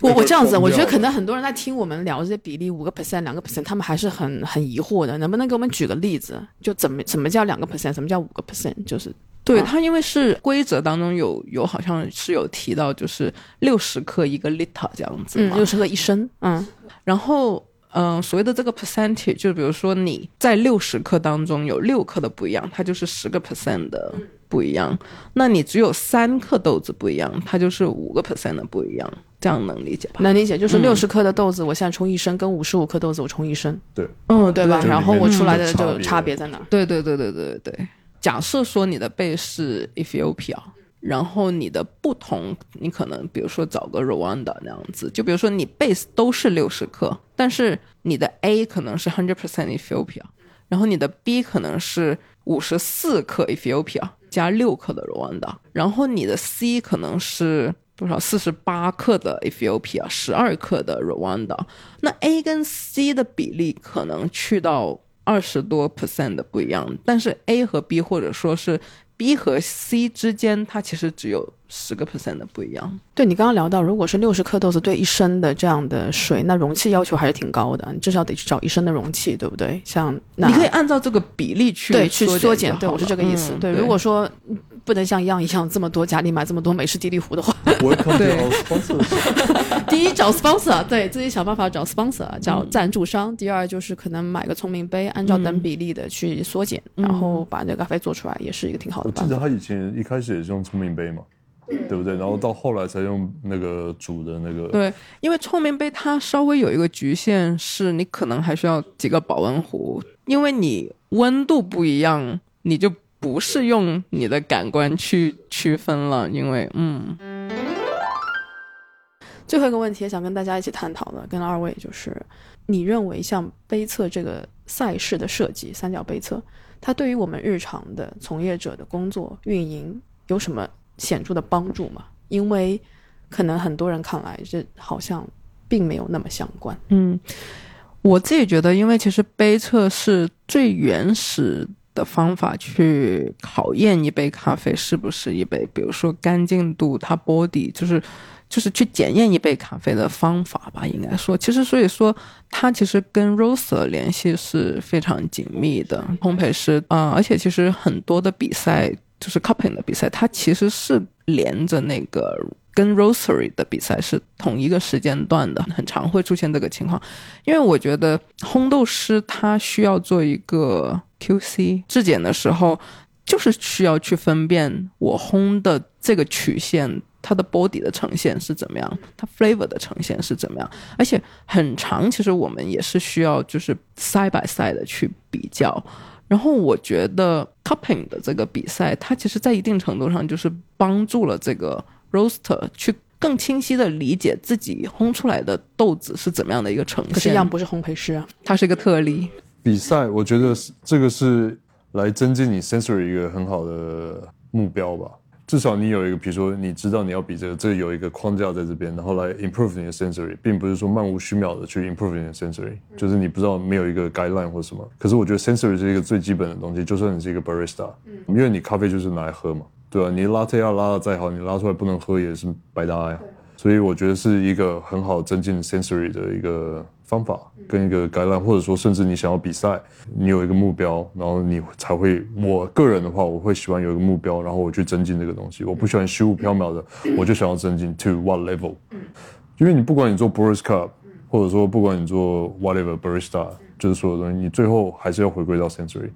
[SPEAKER 1] 我我这样子，我觉得可能很多人在听我们聊这些比例，五个 percent、两个 percent，他们还是很很疑惑的。能不能给我们举个例子？就怎么怎么叫两个 percent，什么叫五个 percent？就是
[SPEAKER 2] 对
[SPEAKER 1] 啊
[SPEAKER 2] 他因为是规则当中有有好像是有提到，就是六十克一个 liter 这样子
[SPEAKER 1] 六十克一升，嗯，
[SPEAKER 2] 然后。嗯，所谓的这个 percentage，就比如说你在六十克当中有六克的不一样，它就是十个 percent 的不一样。那你只有三克豆子不一样，它就是五个 percent 的不一样，这样能理解吧？
[SPEAKER 1] 能理解，就是
[SPEAKER 2] 嗯
[SPEAKER 1] 六十克的豆子，我现在冲一升，跟五十五克豆子我冲一升，
[SPEAKER 3] 对，
[SPEAKER 2] 嗯，
[SPEAKER 1] 对吧？然后我出来的就
[SPEAKER 3] 差别
[SPEAKER 1] 在哪儿？
[SPEAKER 2] 对对对对对对对。假设说你的 base 是 Ethiopia，然后你的不同，你可能比如说找个 Rwanda 那样子，就比如说你 base 都是六十克，但是你的 A 可能是 hundred percent Ethiopia，然后你的 B 可能是五十四克 Ethiopia 加六克的 Rwanda，然后你的 C 可能是多少？四十八克的 FOP 啊十二克的 Rwanda。那 A 跟 C 的比例可能去到二十多 percent 的不一样，但是 A 和 B 或者说是 B 和 C 之间，它其实只有十个 percent 的不一样。
[SPEAKER 1] 对你刚刚聊到，如果是六十克豆子兑一升的这样的水，那容器要求还是挺高的，你至少得去找一升的容器，对不对？像那
[SPEAKER 2] 你可以按照这个比例去
[SPEAKER 1] 对去缩
[SPEAKER 2] 减
[SPEAKER 1] 对我是这个意思。
[SPEAKER 2] 嗯
[SPEAKER 1] 对，如果说嗯不能像样一样这么多家里买这么多美式地利壶的话
[SPEAKER 3] ，Welcome to
[SPEAKER 2] 对
[SPEAKER 3] our sponsors。
[SPEAKER 1] 第一找 sponsor，对自己想办法找 sponsor，找
[SPEAKER 2] 嗯
[SPEAKER 1] 赞助商。第二就是可能买个聪明杯，按照等比例的去缩减，
[SPEAKER 2] 嗯
[SPEAKER 1] 然后把那个咖啡做出来，也是一个挺好的办法。
[SPEAKER 3] 我记得他以前一开始也是用聪明杯嘛，对不对？然后到后来才用那个煮的那个。
[SPEAKER 2] 对，因为聪明杯它稍微有一个局限，是你可能还需要几个保温壶，因为你温度不一样，你就不是用你的感官去区分了，因为嗯。
[SPEAKER 1] 最后一个问题也想跟大家一起探讨的，跟二位就是，你认为像杯测这个赛事的设计，三角杯测，它对于我们日常的从业者的工作运营有什么显著的帮助嘛？因为可能很多人看来这好像并没有那么相关。
[SPEAKER 2] 嗯，我自己觉得，因为其实杯测是最原始的方法去考验一杯咖啡是不是一杯，比如说干净度，它 body 就是就是去检验一杯咖啡的方法吧，应该说，其实所以说它其实跟 roaster 联系是非常紧密的，烘焙师啊、而且其实很多的比赛就是 cupping 的比赛，它其实是连着那个。跟 roastery 的比赛是同一个时间段的，很常会出现这个情况。因为我觉得烘豆师他需要做一个 QC 质检的时候，就是需要去分辨我烘的这个曲线，它的 body 的呈现是怎么样，它 flavor 的呈现是怎么样，而且很长，其实我们也是需要就是 side by side 的去比较。然后我觉得 cupping 的这个比赛，它其实在一定程度上就是帮助了这个 roaster 去更清晰的理解自己烘出来的豆子是怎么样的一个呈现。
[SPEAKER 1] 可是样不是烘焙师啊，
[SPEAKER 2] 它是一个特例。
[SPEAKER 3] 比赛，我觉得是这个是来增进你 sensory 一个很好的目标吧。至少你有一个，比如说你知道你要比这个，这个有一个框架在这边，然后来 improve 你的 sensory，并不是说漫无虚渺的去 improve 你的 sensory，就是你不知道没有一个 guideline 或什么。可是我觉得 sensory 是一个最基本的东西，就算你是一个 barista，因为你咖啡就是拿来喝嘛，对吧、你 latte 要拉的再好，你拉出来不能喝也是白搭呀。所以我觉得是一个很好增进 sensory 的一个方法，跟一个橄榄或者说甚至你想要比赛，你有一个目标，然后你才会。我个人的话，我会喜欢有一个目标，然后我去增进这个东西。我不喜欢虚无缥缈的，我就想要增进 to what level。因为你不管你做 b r i s cup，或者说不管你做 whatever barista，就是所有东西，你最后还是要回归到 sensory。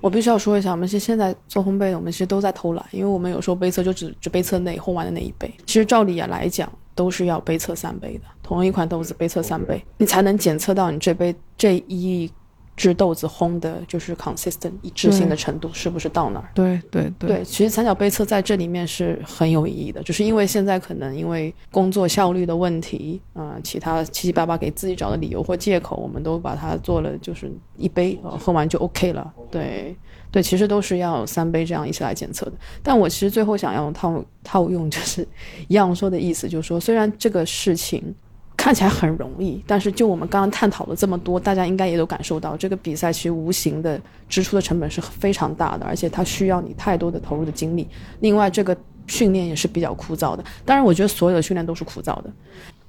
[SPEAKER 1] 我必须要说一下，我们是现在做烘焙的，我们其实都在偷懒，因为我们有时候杯测就只只杯测那烘完的那一杯。其实照理也来讲，都是要杯测三杯的，同一款豆子杯测三杯，你才能检测到你这杯这一只豆子烘的就是 consistent 一致性的程度是不是到那儿。
[SPEAKER 2] 对对对
[SPEAKER 1] 对，其实三角杯测在这里面是很有意义的，就是因为现在可能因为工作效率的问题，啊、其他七七八八给自己找的理由或借口，我们都把它做了，就是一杯、呃、喝完就 OK 了。对对，其实都是要三杯这样一起来检测的。但我其实最后想要套套用，就是一样说的意思，就是说虽然这个事情。看起来很容易，但是就我们刚刚探讨了这么多，大家应该也都感受到，这个比赛其实无形的支出的成本是非常大的，而且它需要你太多的投入的精力。另外，这个训练也是比较枯燥的。当然，我觉得所有的训练都是枯燥的。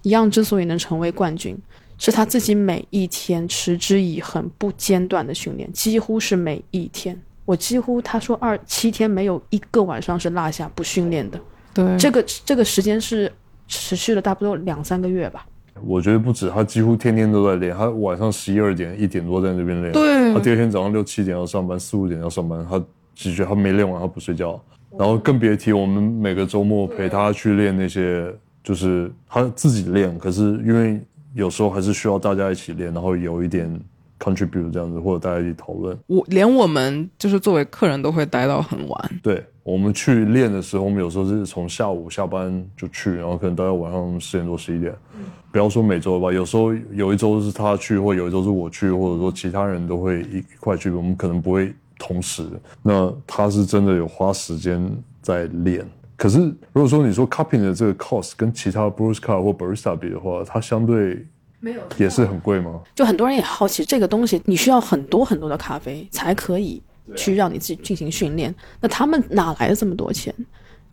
[SPEAKER 1] 一样之所以能成为冠军，是他自己每一天持之以恒、不间断的训练，几乎是每一天。我几乎他说二七天没有一个晚上是落下不训练的。
[SPEAKER 2] 对，
[SPEAKER 1] 这个这个时间是持续了差不多两三个月吧。
[SPEAKER 3] 我觉得不止，他几乎天天都在练。他晚上十一二点、一点多在那边练，
[SPEAKER 2] 对
[SPEAKER 3] 他第二天早上六七点要上班，四五点要上班。他只觉得他没练完他不睡觉，然后更别提我们每个周末陪他去练那些，就是他自己练，可是因为有时候还是需要大家一起练，然后有一点 contribute 这样子，或者大家一起讨论。
[SPEAKER 2] 我连我们就是作为客人都会待到很晚。
[SPEAKER 3] 对我们去练的时候，我们有时候是从下午下班就去，然后可能待到晚上十点多十一点。不要说每周吧，有时候有一周是他去，或有一周是我去，或者说其他人都会一一块去，我们可能不会同时。那他是真的有花时间在练。可是如果说你说 cupping 的这个 cost 跟其他 Bruce Car 或 Barista 比的话，它相对
[SPEAKER 1] 没有
[SPEAKER 3] 也是很贵吗？
[SPEAKER 1] 就很多人也好奇这个东西，你需要很多很多的咖啡才可以去让你自己进行训练。那他们哪来的这么多钱？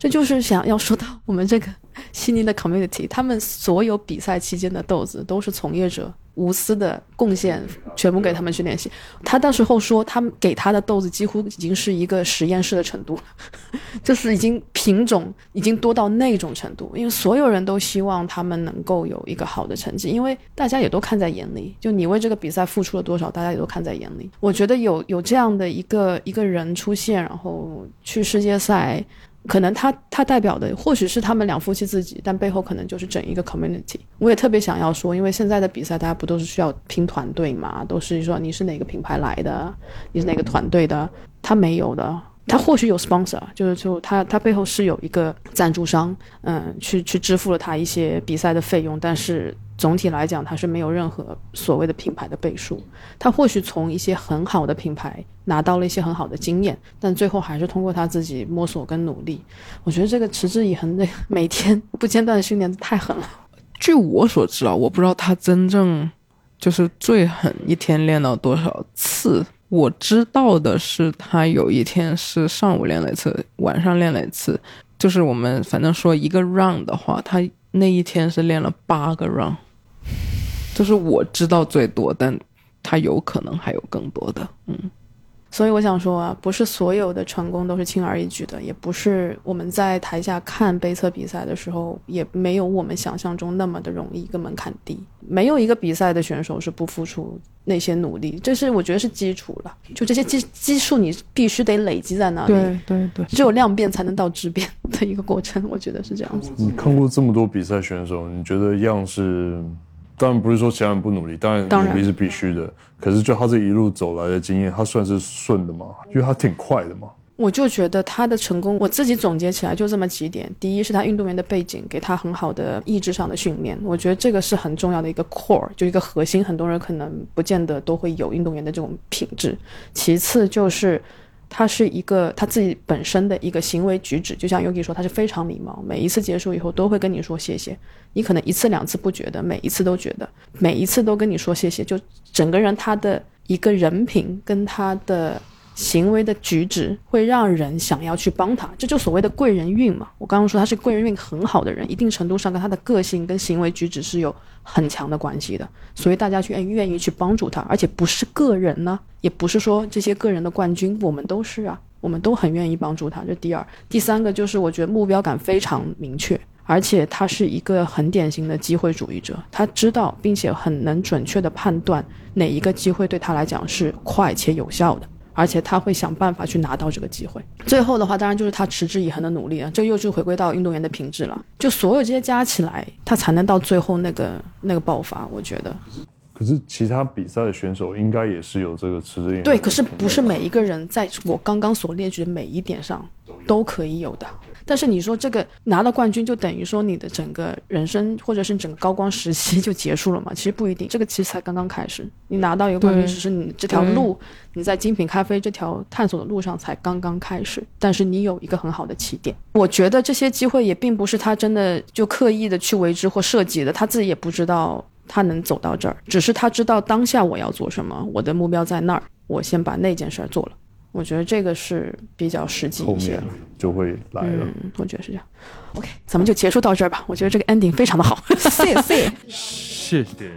[SPEAKER 1] 这就是想要说到我们这个悉尼的 community，他们所有比赛期间的豆子都是从业者无私的贡献，全部给他们去练习。他到时候说，他们给他的豆子几乎已经是一个实验室的程度，就是已经品种已经多到那种程度，因为所有人都希望他们能够有一个好的成绩，因为大家也都看在眼里，就你为这个比赛付出了多少，大家也都看在眼里。我觉得有有这样的一个一个人出现，然后去世界赛。可能他他代表的或许是他们两夫妻自己，但背后可能就是整一个 community。我也特别想要说，因为现在的比赛大家不都是需要拼团队嘛，都是说你是哪个品牌来的，你是哪个团队的，他没有的。他或许有 sponsor，就是就他他背后是有一个赞助商，嗯，去去支付了他一些比赛的费用，但是总体来讲，他是没有任何所谓的品牌的背书。他或许从一些很好的品牌拿到了一些很好的经验，但最后还是通过他自己摸索跟努力。我觉得这个持之以恒的 每天不间断的训练太狠了。
[SPEAKER 2] 据我所知啊，我不知道他真正就是最狠一天练到多少次。我知道的是，他有一天是上午练了一次，晚上练了一次。就是我们反正说一个 round 的话，他那一天是练了八个 round。就是我知道最多，但他有可能还有更多的。嗯，
[SPEAKER 1] 所以我想说啊，不是所有的成功都是轻而易举的，也不是我们在台下看杯测比赛的时候，也没有我们想象中那么的容易，一个门槛低。没有一个比赛的选手是不付出那些努力，这是我觉得是基础了。就这些基基数，你必须得累积在那里。
[SPEAKER 2] 对对对，
[SPEAKER 1] 只有量变才能到质变的一个过程，我觉得是这样子。
[SPEAKER 3] 你看过这么多比赛选手，你觉得样是？当然不是说其他人不努力，当然努力是必须的。可是就他这一路走来的经验，他算是顺的吗？因为他挺快的嘛。
[SPEAKER 1] 我就觉得他的成功，我自己总结起来就这么几点：第一是他运动员的背景给他很好的意志上的训练，我觉得这个是很重要的一个 core，就一个核心。很多人可能不见得都会有运动员的这种品质。其次就是。他是一个他自己本身的一个行为举止，就像 Yogi 说，他是非常礼貌，每一次结束以后都会跟你说谢谢。你可能一次两次不觉得，每一次都觉得，每一次都跟你说谢谢，就整个人他的一个人品跟他的。行为的举止会让人想要去帮他，这就所谓的贵人运嘛。我刚刚说他是贵人运很好的人，一定程度上跟他的个性跟行为举止是有很强的关系的，所以大家去愿愿意去帮助他，而且不是个人呢，也不是说这些个人的冠军，我们都是啊，我们都很愿意帮助他。这第二，第三个就是我觉得目标感非常明确，而且他是一个很典型的机会主义者，他知道并且很能准确的判断哪一个机会对他来讲是快且有效的。而且他会想办法去拿到这个机会。最后的话，当然就是他持之以恒的努力了。这又是回归到运动员的品质了。就所有这些加起来，他才能到最后那个那个爆发。我觉得。
[SPEAKER 3] 可是其他比赛的选手应该也是有这个持之以恒。
[SPEAKER 1] 对，可是不是每一个人在我刚刚所列举的每一点上都可以有的。但是你说这个拿了冠军就等于说你的整个人生或者是整个高光时期就结束了嘛？其实不一定，这个其实才刚刚开始。你拿到一个冠军，只是你这条路，你在精品咖啡这条探索的路上才刚刚开始。但是你有一个很好的起点。我觉得这些机会也并不是他真的就刻意的去为之或设计的，他自己也不知道他能走到这儿，只是他知道当下我要做什么，我的目标在那儿，我先把那件事儿做了。我觉得这个是比较实际一些，
[SPEAKER 3] 就会来了。
[SPEAKER 1] 嗯，我觉得是这样。OK，咱们就结束到这儿吧。我觉得这个 ending 非常的好。谢谢，
[SPEAKER 3] 谢谢。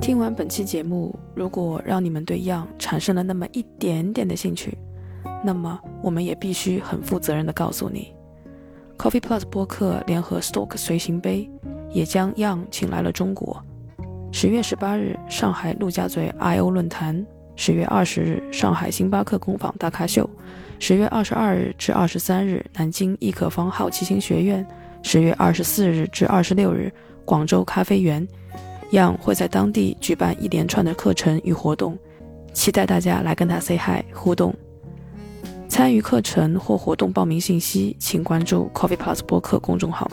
[SPEAKER 1] 听完本期节目，如果让你们对样产生了那么一点点的兴趣，那么我们也必须很负责任的告诉你，Coffee Plus 播客联合 Stoke 随行杯也将样请来了中国。十月十八日，上海陆家嘴 I O 论坛。十月二十日，上海星巴克工坊大咖秀；十月二十二日至二十三日，南京易可方好奇心学院；十月二十四日至二十六日，广州咖啡园。样会在当地举办一连串的课程与活动，期待大家来跟他 say hi 互动。参与课程或活动报名信息，请关注 Coffee Plus 播客公众号。